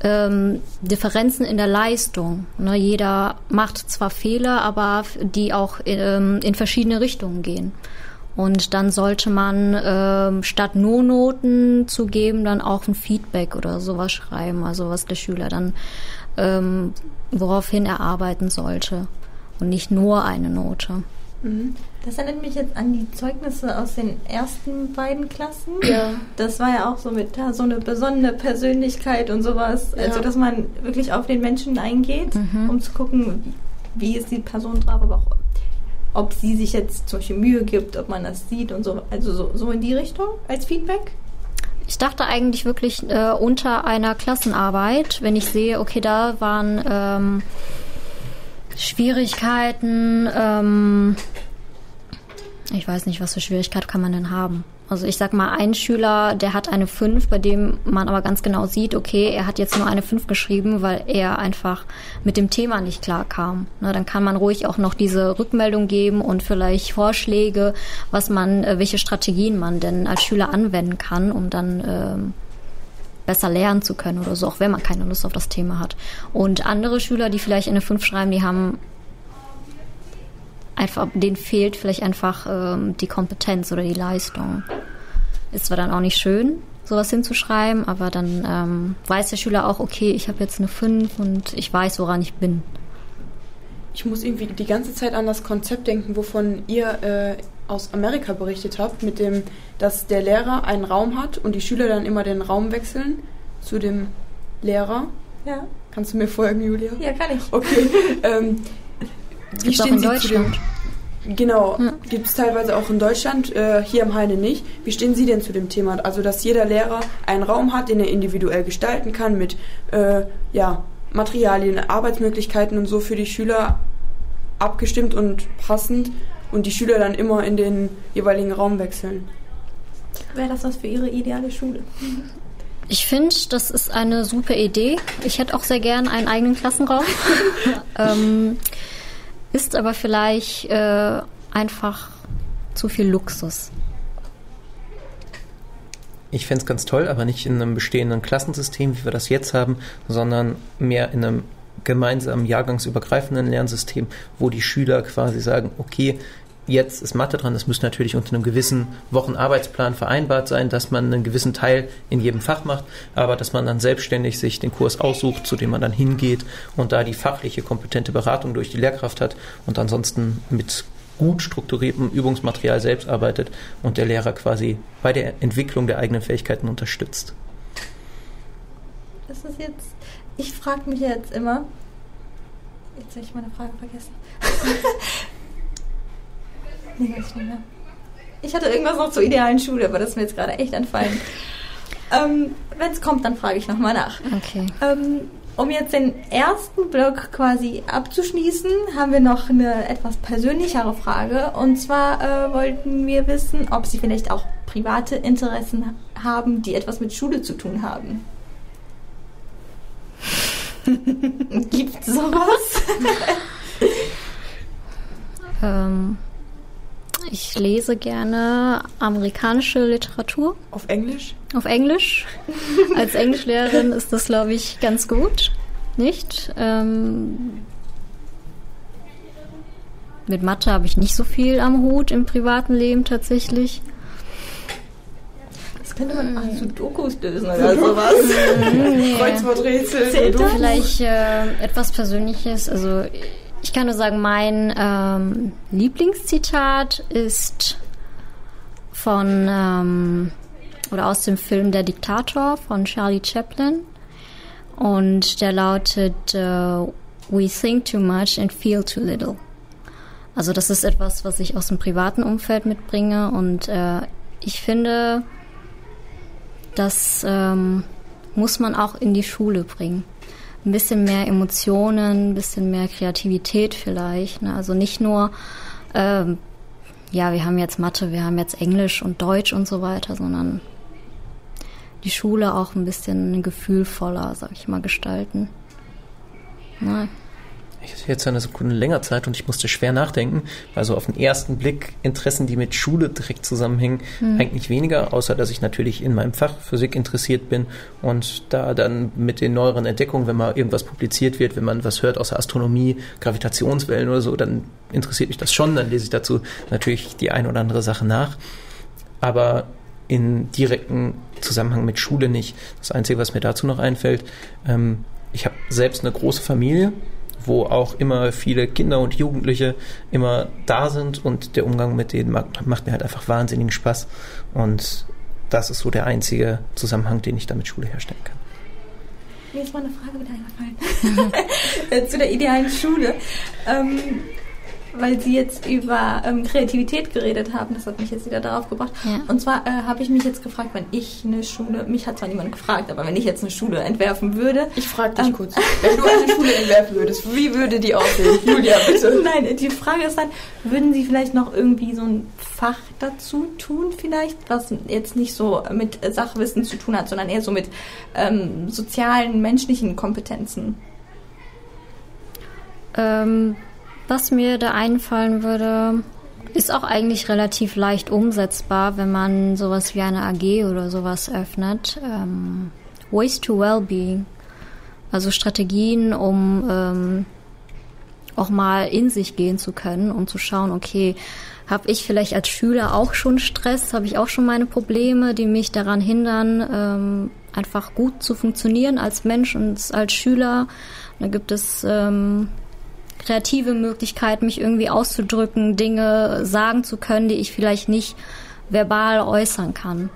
ähm, Differenzen in der Leistung. Ne? Jeder macht zwar Fehler, aber die auch ähm, in verschiedene Richtungen gehen. Und dann sollte man ähm, statt nur Noten zu geben, dann auch ein Feedback oder sowas schreiben, also was der Schüler dann ähm, woraufhin er arbeiten sollte und nicht nur eine Note. Mhm. Das erinnert mich jetzt an die Zeugnisse aus den ersten beiden Klassen. Ja. Das war ja auch so mit ja, so eine besondere Persönlichkeit und sowas. Ja. Also, dass man wirklich auf den Menschen eingeht, um zu gucken, wie ist die Person drauf, aber auch ob sie sich jetzt zum Beispiel Mühe gibt, ob man das sieht und so. Also so, so in die Richtung als Feedback. Ich dachte eigentlich wirklich äh, unter einer Klassenarbeit, wenn ich sehe, okay, da waren ähm, Schwierigkeiten, ähm, ich weiß nicht, was für Schwierigkeit kann man denn haben. Also ich sag mal, ein Schüler, der hat eine 5, bei dem man aber ganz genau sieht, okay, er hat jetzt nur eine 5 geschrieben, weil er einfach mit dem Thema nicht klar kam. Ne, dann kann man ruhig auch noch diese Rückmeldung geben und vielleicht Vorschläge, was man, äh, welche Strategien man denn als Schüler anwenden kann, um dann ähm, besser lernen zu können oder so, auch wenn man keine Lust auf das Thema hat. Und andere Schüler, die vielleicht eine 5 schreiben, die haben einfach, denen fehlt vielleicht einfach ähm, die Kompetenz oder die Leistung. Ist zwar dann auch nicht schön, sowas hinzuschreiben, aber dann ähm, weiß der Schüler auch, okay, ich habe jetzt eine 5 und ich weiß, woran ich bin. Ich muss irgendwie die ganze Zeit an das Konzept denken, wovon ihr äh, aus Amerika berichtet habt, mit dem, dass der Lehrer einen Raum hat und die Schüler dann immer den Raum wechseln zu dem Lehrer. Ja. Kannst du mir folgen, Julia? Ja, kann ich. Okay. <laughs> ähm, wie gibt's auch stehen in Sie zu dem? Deutschland. Genau, Ja. gibt es teilweise auch in Deutschland, äh, hier im Heine nicht. Wie stehen Sie denn zu dem Thema? Also, dass jeder Lehrer einen Raum hat, den er individuell gestalten kann mit äh, ja, Materialien, Arbeitsmöglichkeiten und so für die Schüler abgestimmt und passend und die Schüler dann immer in den jeweiligen Raum wechseln. Wäre das was für Ihre ideale Schule? Ich finde, das ist eine super Idee. Ich hätte auch sehr gern einen eigenen Klassenraum. <laughs> ähm, ist aber vielleicht äh, einfach zu viel Luxus. Ich fände es ganz toll, aber nicht in einem bestehenden Klassensystem, wie wir das jetzt haben, sondern mehr in einem gemeinsamen jahrgangsübergreifenden Lernsystem, wo die Schüler quasi sagen, okay, jetzt ist Mathe dran, das muss natürlich unter einem gewissen Wochenarbeitsplan vereinbart sein, dass man einen gewissen Teil in jedem Fach macht, aber dass man dann selbstständig sich den Kurs aussucht, zu dem man dann hingeht und da die fachliche, kompetente Beratung durch die Lehrkraft hat und ansonsten mit gut strukturiertem Übungsmaterial selbst arbeitet und der Lehrer quasi bei der Entwicklung der eigenen Fähigkeiten unterstützt. Das ist jetzt. Ich frage mich jetzt immer. Jetzt habe ich meine Frage vergessen. Ich hatte irgendwas noch zur idealen Schule, aber das ist mir jetzt gerade echt entfallen. ähm, Wenn es kommt, dann frage ich nochmal nach. Okay. Ähm, um jetzt den ersten Block quasi abzuschließen, haben wir noch eine etwas persönlichere Frage. Und zwar äh, wollten wir wissen, ob Sie vielleicht auch private Interessen haben, die etwas mit Schule zu tun haben. <laughs> Gibt sowas? Ähm, ich lese gerne amerikanische Literatur Auf Englisch? auf Englisch. <laughs> Als Englischlehrerin ist das, glaube ich, ganz gut. Nicht? Ähm, mit Mathe habe ich nicht so viel am Hut im privaten Leben tatsächlich. Das könnte man auch zu Dokus lösen <laughs> oder sowas. Kreuzworträtsel. Zählt das? Vielleicht äh, etwas Persönliches. Also ich kann nur sagen, mein ähm, Lieblingszitat ist von ähm, oder aus dem Film Der Diktator von Charlie Chaplin. Und der lautet äh, We think too much and feel too little. Also das ist etwas, was ich aus dem privaten Umfeld mitbringe und äh, ich finde, das ähm, muss man auch in die Schule bringen. Ein bisschen mehr Emotionen, ein bisschen mehr Kreativität vielleicht. Ne? Also nicht nur, ähm, ja, wir haben jetzt Mathe, wir haben jetzt Englisch und Deutsch und so weiter, sondern die Schule auch ein bisschen gefühlvoller, sag ich mal, gestalten. Ne? Ich hatte jetzt eine Sekunde länger Zeit und ich musste schwer nachdenken, weil so auf den ersten Blick Interessen, die mit Schule direkt zusammenhängen, mhm. eigentlich weniger, außer dass ich natürlich in meinem Fach Physik interessiert bin und da dann mit den neueren Entdeckungen, wenn mal irgendwas publiziert wird, wenn man was hört aus der Astronomie, Gravitationswellen oder so, dann interessiert mich das schon, dann lese ich dazu natürlich die ein oder andere Sache nach. Aber in direkten Zusammenhang mit Schule nicht. Das Einzige, was mir dazu noch einfällt, ähm, ich habe selbst eine große Familie, wo auch immer viele Kinder und Jugendliche immer da sind und der Umgang mit denen macht, mir halt einfach wahnsinnigen Spaß. Und das ist so der einzige Zusammenhang, den ich da mit Schule herstellen kann. Mir ist mal eine Frage wieder eingefallen. <laughs> Zu der idealen Schule. Ähm, weil Sie jetzt über ähm, Kreativität geredet haben. Das hat mich jetzt wieder darauf gebracht. Ja. Und zwar äh, habe ich mich jetzt gefragt, wenn ich eine Schule, mich hat zwar niemand gefragt, aber wenn ich jetzt eine Schule entwerfen würde. Ich frage dich ähm, kurz, wenn du eine Schule entwerfen würdest, wie würde die aussehen? <laughs> Julia, bitte. Nein, die Frage ist dann, würden Sie vielleicht noch irgendwie so ein Fach dazu tun, vielleicht, was jetzt nicht so mit Sachwissen zu tun hat, sondern eher so mit ähm, sozialen, menschlichen Kompetenzen? Ähm, was mir da einfallen würde, ist auch eigentlich relativ leicht umsetzbar, wenn man sowas wie eine AG oder sowas öffnet. Ähm, Ways to Wellbeing. Also Strategien, um ähm, auch mal in sich gehen zu können, um zu schauen, okay, habe ich vielleicht als Schüler auch schon Stress, habe ich auch schon meine Probleme, die mich daran hindern, ähm, einfach gut zu funktionieren als Mensch und als Schüler. Da gibt es ähm, kreative Möglichkeit, mich irgendwie auszudrücken, Dinge sagen zu können, die ich vielleicht nicht verbal äußern kann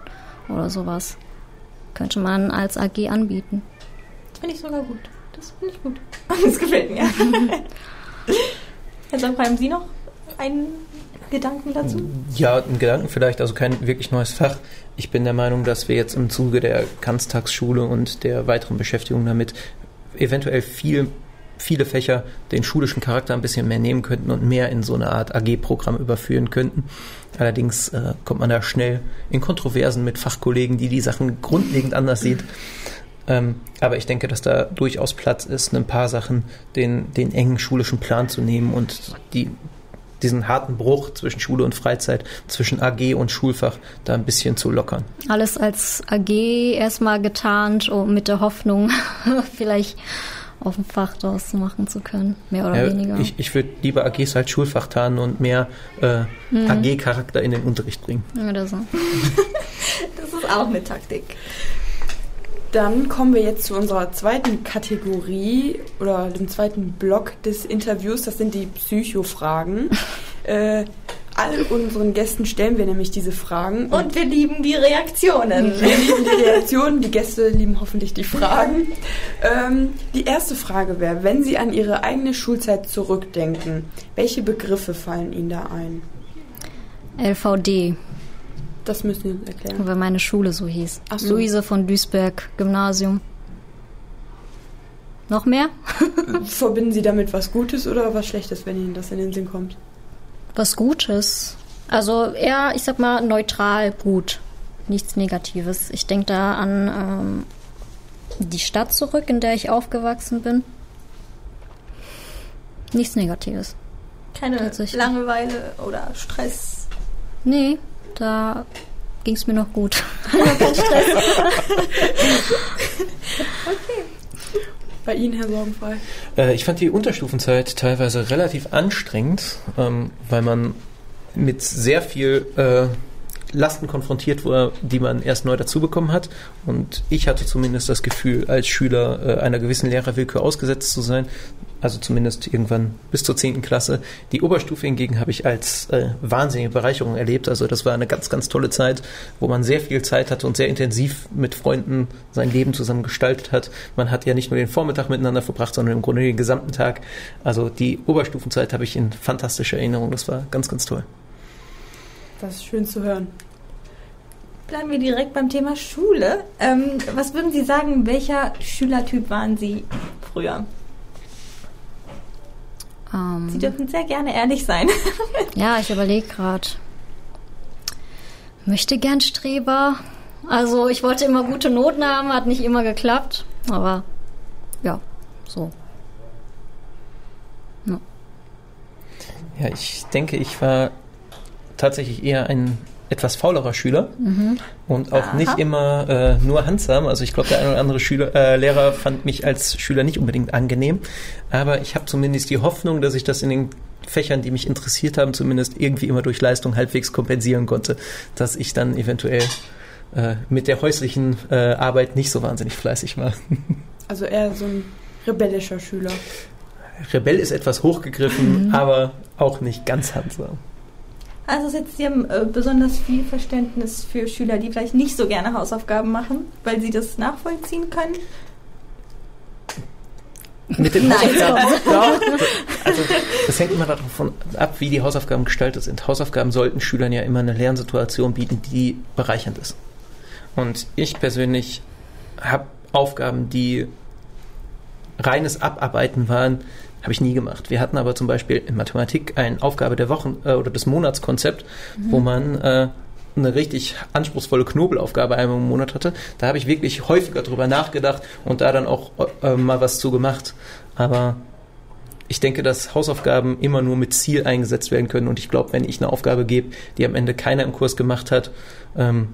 oder sowas. Könnte man als AG anbieten. Das finde ich sogar gut. Das finde ich gut. <laughs> Das gefällt mir. <laughs> Herr Samp, haben Sie noch einen Gedanken dazu? Ja, einen Gedanken vielleicht, also kein wirklich neues Fach. Ich bin der Meinung, dass wir jetzt im Zuge der Ganztagsschule und der weiteren Beschäftigung damit eventuell viel viele Fächer den schulischen Charakter ein bisschen mehr nehmen könnten und mehr in so eine Art AG-Programm überführen könnten. Allerdings äh, kommt man da schnell in Kontroversen mit Fachkollegen, die die Sachen grundlegend anders sieht. Ähm, aber ich denke, dass da durchaus Platz ist, ein paar Sachen den, den engen schulischen Plan zu nehmen und die, diesen harten Bruch zwischen Schule und Freizeit, zwischen AG und Schulfach da ein bisschen zu lockern. Alles als AG erstmal getarnt und mit der Hoffnung, <laughs> vielleicht auf dem Fach daraus machen zu können, mehr oder ja, weniger. Ich, ich würde lieber AGs als Schulfach tarnen und mehr äh, mhm. AG-Charakter in den Unterricht bringen. Oder so. <laughs> das ist auch eine Taktik. Dann kommen wir jetzt zu unserer zweiten Kategorie oder dem zweiten Block des Interviews. Das sind die Psychofragen. <laughs> äh, all unseren Gästen stellen wir nämlich diese Fragen. Und, und wir lieben die Reaktionen. Wir lieben die Reaktionen, die Gäste lieben hoffentlich die Fragen. Ähm, die erste Frage wäre, wenn Sie an Ihre eigene Schulzeit zurückdenken, welche Begriffe fallen Ihnen da ein? LVD. Das müssen Sie uns erklären. Weil meine Schule so hieß. Ach so. Luise von Duisberg Gymnasium. Noch mehr? Verbinden Sie damit was Gutes oder was Schlechtes, wenn Ihnen das in den Sinn kommt? Was Gutes. Also eher, ich sag mal, neutral gut. Nichts Negatives. Ich denke da an ähm, die Stadt zurück, in der ich aufgewachsen bin. Nichts Negatives. Keine Langeweile oder Stress? Nee, da ging es mir noch gut. <laughs> Kein Stress. <laughs> okay. Bei Ihnen, Herr Sorgenfrei? Äh, ich fand die Unterstufenzeit teilweise relativ anstrengend, ähm, weil man mit sehr viel äh, Lasten konfrontiert wurde, die man erst neu dazu bekommen hat. Und ich hatte zumindest das Gefühl, als Schüler äh, einer gewissen Lehrerwillkür ausgesetzt zu sein. Also zumindest irgendwann bis zur 10. Klasse. Die Oberstufe hingegen habe ich als äh, wahnsinnige Bereicherung erlebt. Also das war eine ganz, ganz tolle Zeit, wo man sehr viel Zeit hatte und sehr intensiv mit Freunden sein Leben zusammen gestaltet hat. Man hat ja nicht nur den Vormittag miteinander verbracht, sondern im Grunde den gesamten Tag. Also die Oberstufenzeit habe ich in fantastischer Erinnerung. Das war ganz, ganz toll. Das ist schön zu hören. Bleiben wir direkt beim Thema Schule. Ähm, was würden Sie sagen, welcher Schülertyp waren Sie früher? Um, ähm. Sie dürfen sehr gerne ehrlich sein. <laughs> ja, ich überlege gerade. Möchte gern Streber. Also ich wollte immer gute Noten haben, hat nicht immer geklappt. Aber ja, so. Ja, ich denke, ich war tatsächlich eher ein etwas faulerer Schüler mhm. und auch Aha. nicht immer äh, nur handsam. Also ich glaube, der eine oder andere Schüler, äh, Lehrer fand mich als Schüler nicht unbedingt angenehm. Aber ich habe zumindest die Hoffnung, dass ich das in den Fächern, die mich interessiert haben, zumindest irgendwie immer durch Leistung halbwegs kompensieren konnte, dass ich dann eventuell äh, mit der häuslichen äh, Arbeit nicht so wahnsinnig fleißig war. <laughs> Also eher so ein rebellischer Schüler. Rebell ist etwas hochgegriffen, mhm. aber auch nicht ganz handsam. Also Sie haben äh, besonders viel Verständnis für Schüler, die vielleicht nicht so gerne Hausaufgaben machen, weil sie das nachvollziehen können? Mit den Hausaufgaben? <laughs> ja. Also das hängt immer davon ab, wie die Hausaufgaben gestaltet sind. Hausaufgaben sollten Schülern ja immer eine Lernsituation bieten, die bereichernd ist. Und ich persönlich habe Aufgaben, die reines Abarbeiten waren, habe ich nie gemacht. Wir hatten aber zum Beispiel in Mathematik eine Aufgabe der Wochen- äh, oder des Monatskonzept, mhm. wo man äh, eine richtig anspruchsvolle Knobelaufgabe einmal im Monat hatte. Da habe ich wirklich häufiger drüber nachgedacht und da dann auch äh, mal was zu gemacht. Aber ich denke, dass Hausaufgaben immer nur mit Ziel eingesetzt werden können. Und ich glaube, wenn ich eine Aufgabe gebe, die am Ende keiner im Kurs gemacht hat, ähm,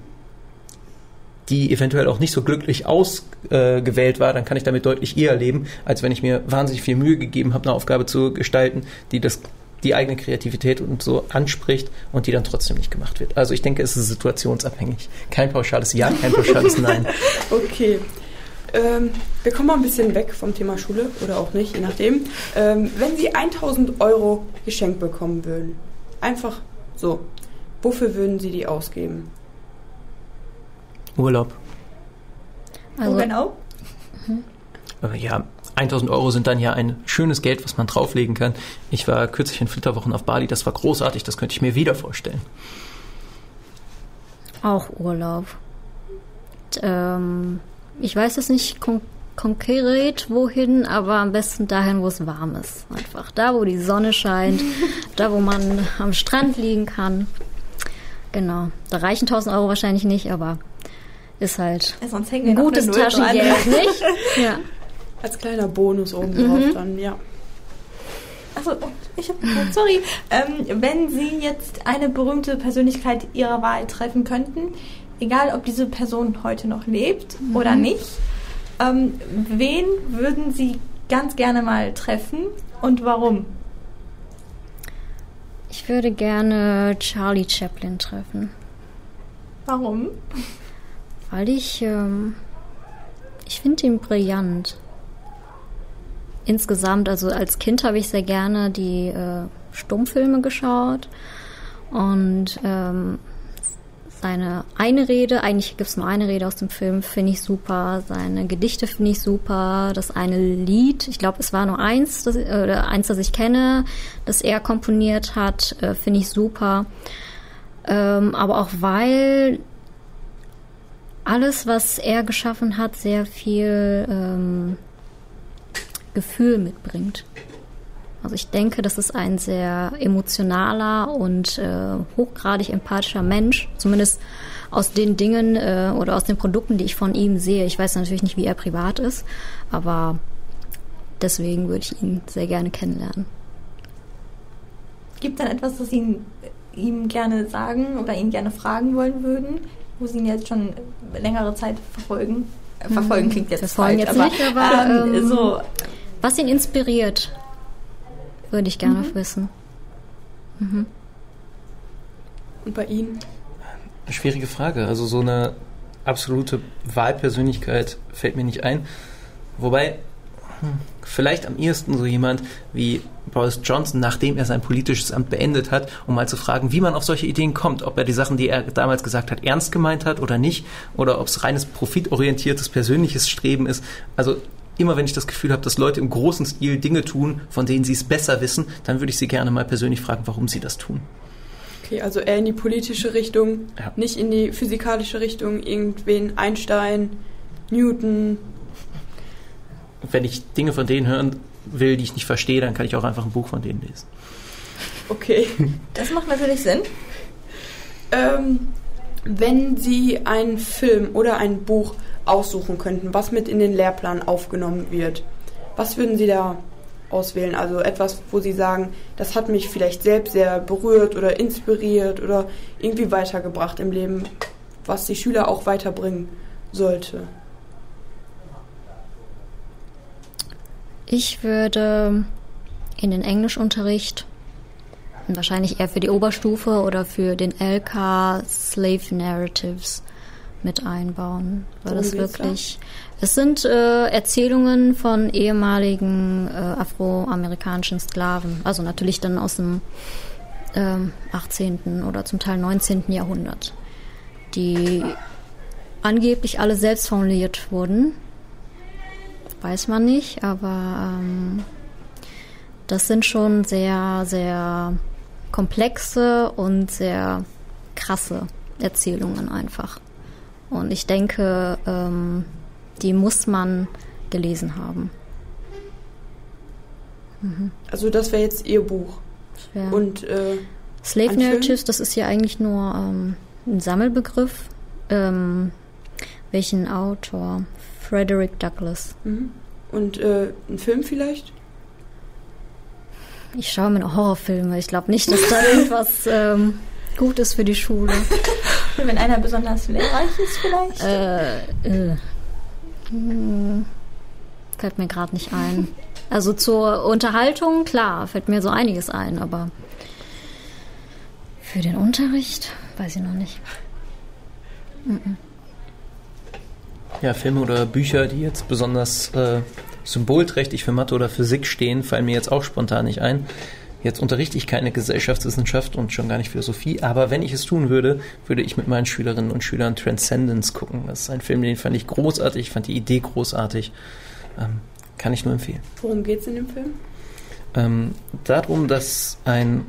die eventuell auch nicht so glücklich ausgewählt äh, war, dann kann ich damit deutlich eher leben, als wenn ich mir wahnsinnig viel Mühe gegeben habe, eine Aufgabe zu gestalten, die das die eigene Kreativität und so anspricht und die dann trotzdem nicht gemacht wird. Also ich denke, es ist situationsabhängig. Kein pauschales Ja, kein pauschales Nein. <laughs> okay. Ähm, wir kommen mal ein bisschen weg vom Thema Schule oder auch nicht, je nachdem. Ähm, wenn Sie 1000 Euro geschenkt bekommen würden, einfach so, wofür würden Sie die ausgeben? Urlaub. Also, genau? Mhm. Ja, 1000 Euro sind dann ja ein schönes Geld, was man drauflegen kann. Ich war kürzlich in Flitterwochen auf Bali, das war großartig, das könnte ich mir wieder vorstellen. Auch Urlaub. Und, ähm, ich weiß es nicht kon konkret wohin, aber am besten dahin, wo es warm ist. Einfach da, wo die Sonne scheint, <laughs> da, wo man am Strand liegen kann. Genau. Da reichen 1000 Euro wahrscheinlich nicht, aber ist halt ja, sonst ein gutes Taschengeld, <laughs> nicht? Ja. Als kleiner Bonus oben drauf mhm. dann, ja. Also, ich hab, sorry. Ähm, wenn Sie jetzt eine berühmte Persönlichkeit Ihrer Wahl treffen könnten, egal ob diese Person heute noch lebt mhm. oder nicht, ähm, wen würden Sie ganz gerne mal treffen und warum? Ich würde gerne Charlie Chaplin treffen. Warum? Weil ich, ähm, ich finde ihn brillant. Insgesamt, also als Kind habe ich sehr gerne die äh, Stummfilme geschaut und ähm, seine eine Rede, eigentlich gibt es nur eine Rede aus dem Film, finde ich super. Seine Gedichte finde ich super. Das eine Lied, ich glaube, es war nur eins, das, äh, eins, das ich kenne, das er komponiert hat, äh, finde ich super. Ähm, aber auch weil alles, was er geschaffen hat, sehr viel ähm, Gefühl mitbringt. Also ich denke, das ist ein sehr emotionaler und äh, hochgradig empathischer Mensch, zumindest aus den Dingen äh, oder aus den Produkten, die ich von ihm sehe. Ich weiß natürlich nicht, wie er privat ist, aber deswegen würde ich ihn sehr gerne kennenlernen. Gibt es denn etwas, das Sie ihm gerne sagen oder ihn gerne fragen wollen würden? Wo Sie ihn jetzt schon längere Zeit verfolgen. Äh, verfolgen klingt jetzt verfolgen falsch, jetzt aber, nicht, aber ähm, ähm, so. Was ihn inspiriert, würde ich gerne mhm. wissen. Mhm. Und bei Ihnen? Schwierige Frage. Also so eine absolute Wahlpersönlichkeit fällt mir nicht ein. Wobei, vielleicht am ehesten so jemand wie Boris Johnson, nachdem er sein politisches Amt beendet hat, um mal zu fragen, wie man auf solche Ideen kommt, ob er die Sachen, die er damals gesagt hat, ernst gemeint hat oder nicht, oder ob es reines profitorientiertes persönliches Streben ist. Also immer wenn ich das Gefühl habe, dass Leute im großen Stil Dinge tun, von denen sie es besser wissen, dann würde ich sie gerne mal persönlich fragen, warum sie das tun. Okay, also eher in die politische Richtung, ja. nicht in die physikalische Richtung, irgendwen Einstein, Newton, wenn ich Dinge von denen hören will, die ich nicht verstehe, dann kann ich auch einfach ein Buch von denen lesen. Okay. Das macht natürlich Sinn. Ähm, wenn Sie einen Film oder ein Buch aussuchen könnten, was mit in den Lehrplan aufgenommen wird, was würden Sie da auswählen. Also etwas, wo sie sagen, das hat mich vielleicht selbst sehr berührt oder inspiriert oder irgendwie weitergebracht im Leben, was die Schüler auch weiterbringen sollte. Ich würde in den Englischunterricht wahrscheinlich eher für die Oberstufe oder für den LK Slave Narratives mit einbauen, weil das wirklich es sind äh, Erzählungen von ehemaligen äh, afroamerikanischen Sklaven, also natürlich dann aus dem ähm, 18. oder zum Teil 19. Jahrhundert, die angeblich alle selbst formuliert wurden. Weiß man nicht, aber ähm, das sind schon sehr, sehr komplexe und sehr krasse Erzählungen einfach. Und ich denke, ähm, die muss man gelesen haben. Also das wäre jetzt ihr Buch. Ja. Und äh, Slave? Narratives, das ist ja eigentlich nur ähm, ein Sammelbegriff. Ähm, welchen Autor? Frederick Douglass. mhm. und äh, ein Film vielleicht? Ich schaue mir Horrorfilme. Ich glaube nicht, dass da <laughs> irgendwas ähm, gut ist für die Schule. <laughs> Wenn einer besonders lehrreich ist vielleicht. Äh, äh. Hm, fällt mir gerade nicht ein. Also zur Unterhaltung, klar, fällt mir so einiges ein, aber für den Unterricht weiß ich noch nicht. Ja, Filme oder Bücher, die jetzt besonders äh, symbolträchtig für Mathe oder Physik stehen, fallen mir jetzt auch spontan nicht ein. Jetzt unterrichte ich keine Gesellschaftswissenschaft und schon gar nicht Philosophie, aber wenn ich es tun würde, würde ich mit meinen Schülerinnen und Schülern Transcendence gucken. Das ist ein Film, den fand ich großartig, ich fand die Idee großartig. Ähm, kann ich nur empfehlen. Worum geht's in dem Film? Ähm, darum, dass ein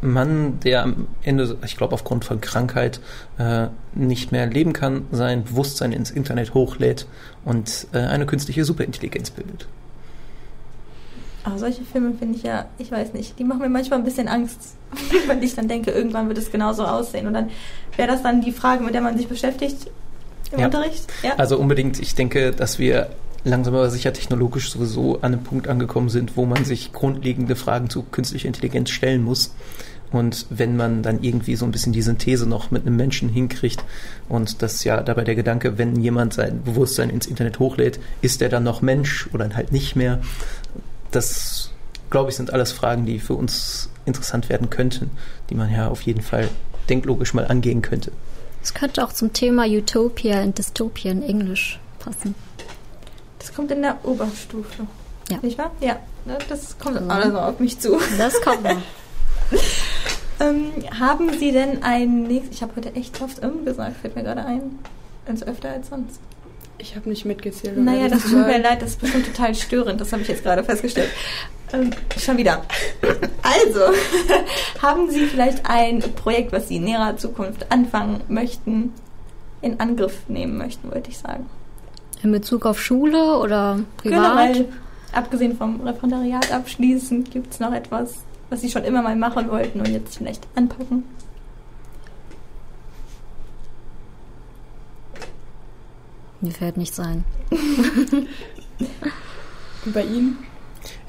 Mann, der am Ende, ich glaube aufgrund von Krankheit, äh, nicht mehr leben kann, sein Bewusstsein ins Internet hochlädt und äh, eine künstliche Superintelligenz bildet. Aber solche Filme finde ich ja, ich weiß nicht, die machen mir manchmal ein bisschen Angst, <laughs> wenn ich dann denke, irgendwann wird es genauso aussehen. Und dann wäre das dann die Frage, mit der man sich beschäftigt im Ja. Unterricht. Ja. Also unbedingt, ich denke, dass wir langsam aber sicher technologisch sowieso an einem Punkt angekommen sind, wo man sich grundlegende Fragen zu künstlicher Intelligenz stellen muss. Und wenn man dann irgendwie so ein bisschen die Synthese noch mit einem Menschen hinkriegt und das ja dabei der Gedanke, wenn jemand sein Bewusstsein ins Internet hochlädt, ist er dann noch Mensch oder halt nicht mehr? Das, glaube ich, sind alles Fragen, die für uns interessant werden könnten, die man ja auf jeden Fall denklogisch mal angehen könnte. Es könnte auch zum Thema Utopia und Dystopia in Englisch passen. Das kommt in der Oberstufe. Ja. Nicht wahr? Ja. Ne, Das kommt Mhm. also auf mich zu. Das kommt noch. <laughs> Ähm, haben Sie denn ein nächstes... Ich habe heute echt oft ähm gesagt, fällt mir gerade ein. Ganz öfter als sonst. Ich habe nicht mitgezählt. Naja, das tut mir leid, das ist bestimmt total störend. Das habe ich jetzt gerade festgestellt. Ähm, schon wieder. <laughs> Also, <laughs> haben Sie vielleicht ein Projekt, was Sie in näherer Zukunft anfangen möchten, in Angriff nehmen möchten, wollte ich sagen? In Bezug auf Schule oder privat? Generell, abgesehen vom Referendariat abschließend, gibt es noch etwas, was Sie schon immer mal machen wollten und jetzt vielleicht anpacken? Mir fällt nichts ein. <laughs> Und bei Ihnen?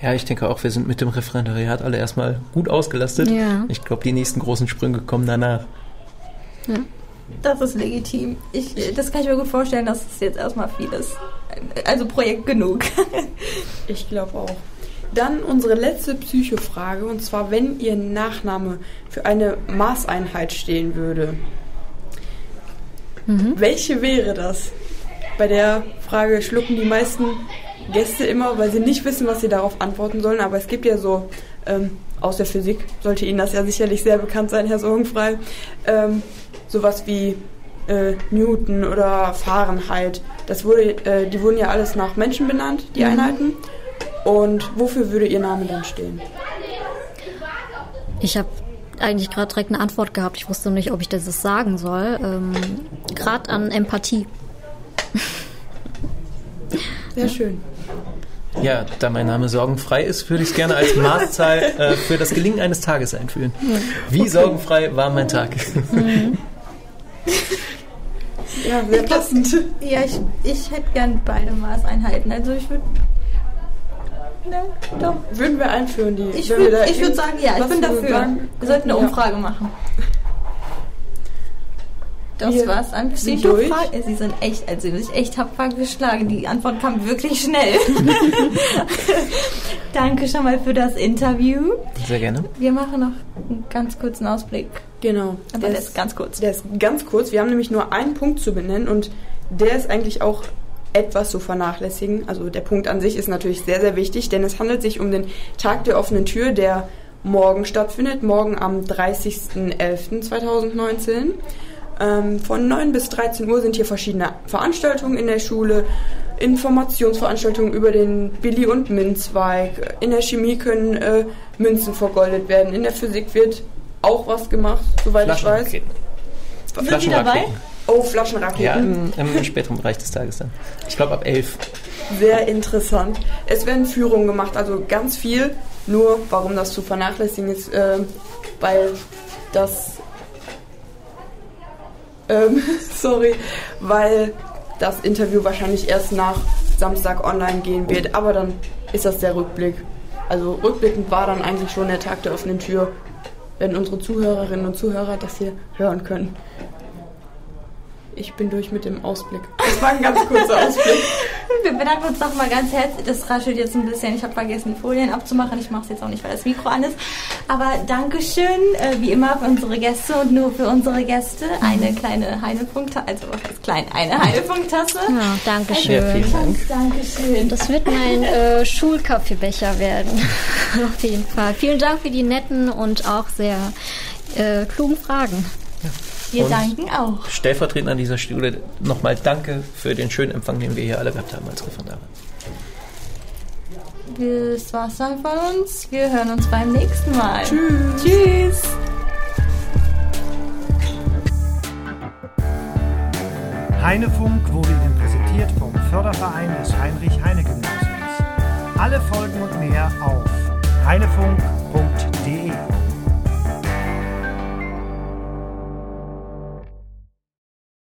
Ja, ich denke auch, wir sind mit dem Referendariat alle erstmal gut ausgelastet. Ja. Ich glaube, die nächsten großen Sprünge kommen danach. Das ist legitim. Ich, das kann ich mir gut vorstellen, dass es jetzt erstmal viel ist. Also Projekt genug. <laughs> Ich glaube auch. Dann unsere letzte Psychofrage, und zwar, wenn Ihr Nachname für eine Maßeinheit stehen würde, welche wäre das? Bei der Frage schlucken die meisten Gäste immer, weil sie nicht wissen, was sie darauf antworten sollen. Aber es gibt ja so, ähm, aus der Physik sollte Ihnen das ja sicherlich sehr bekannt sein, Herr Sorgenfrei, ähm, sowas wie äh, Newton oder Fahrenheit. Das wurde, äh, die wurden ja alles nach Menschen benannt, die Einheiten. Und wofür würde Ihr Name dann stehen? Ich habe eigentlich gerade direkt eine Antwort gehabt. Ich wusste nicht, ob ich das sagen soll. Ähm, gerade an Empathie. Sehr schön. Ja, da mein Name sorgenfrei ist, würde ich es gerne als Maßzahl äh, für das Gelingen eines Tages einführen. Wie sorgenfrei war mein Tag? Ja, sehr passend. Ja, ich, ich hätte gern beide Maßeinheiten. Also ich würde Ne, doch. Würden wir einführen, die. Ich würde ich würd sagen, ja, ich bin dafür. sagen- Wir sollten eine Ja. Umfrage machen. Das Wir war's an. Psychofragen. Sie sind echt, also ich echt hab geschlagen. Die Antwort kam wirklich schnell. <laughs> Danke schon mal für das Interview. Sehr gerne. Wir machen noch einen ganz kurzen Ausblick. Genau. Aber der ist ganz kurz. Der ist ganz kurz. Wir haben nämlich nur einen Punkt zu benennen und der ist eigentlich auch etwas zu vernachlässigen. Also der Punkt an sich ist natürlich sehr, sehr wichtig, denn es handelt sich um den Tag der offenen Tür, der morgen stattfindet, morgen am 30.11.2019. Ähm, von 9 bis 13 Uhr sind hier verschiedene Veranstaltungen in der Schule, Informationsveranstaltungen über den Billy- und Minzweig. In der Chemie können äh, Münzen vergoldet werden. In der Physik wird auch was gemacht, soweit ich weiß. Flaschenraketen. Sind Sie dabei? Oh, Flaschenraketen. Ja, im, im späteren Bereich des Tages dann. Ich glaube ab 11. Sehr interessant. Es werden Führungen gemacht, also ganz viel. Nur, warum das zu vernachlässigen ist, äh, weil das. Ähm, <laughs> sorry, weil das Interview wahrscheinlich erst nach Samstag online gehen wird. Aber dann ist das der Rückblick. Also rückblickend war dann eigentlich schon der Tag der offenen Tür, wenn unsere Zuhörerinnen und Zuhörer das hier hören können. Ich bin durch mit dem Ausblick. <laughs> Das war ein ganz kurzer Ausblick. Wir bedanken uns nochmal ganz herzlich. Das raschelt jetzt ein bisschen. Ich habe vergessen, die Folien abzumachen. Ich mache es jetzt auch nicht, weil das Mikro an ist. Aber Dankeschön, äh, wie immer, für unsere Gäste und nur für unsere Gäste. Eine kleine Heinepunkttasse, also was heißt klein? Eine Heinepunkttasse. Ja, danke schön. Ja, vielen Dank. Dankeschön. Das wird mein äh, Schulkaffeebecher werden. <laughs> Auf jeden Fall. Vielen Dank für die netten und auch sehr äh, klugen Fragen. Wir Und- danken auch. Stellvertretend an dieser Stelle nochmal danke für den schönen Empfang, den wir hier alle gehabt haben als Referendare. Das war's dann von uns. Wir hören uns beim nächsten Mal. Tschüss. Tschüss. Heinefunk wurde Ihnen präsentiert vom Förderverein des Heinrich-Heine-Gymnasiums. Alle Folgen und mehr auf heinefunk.de.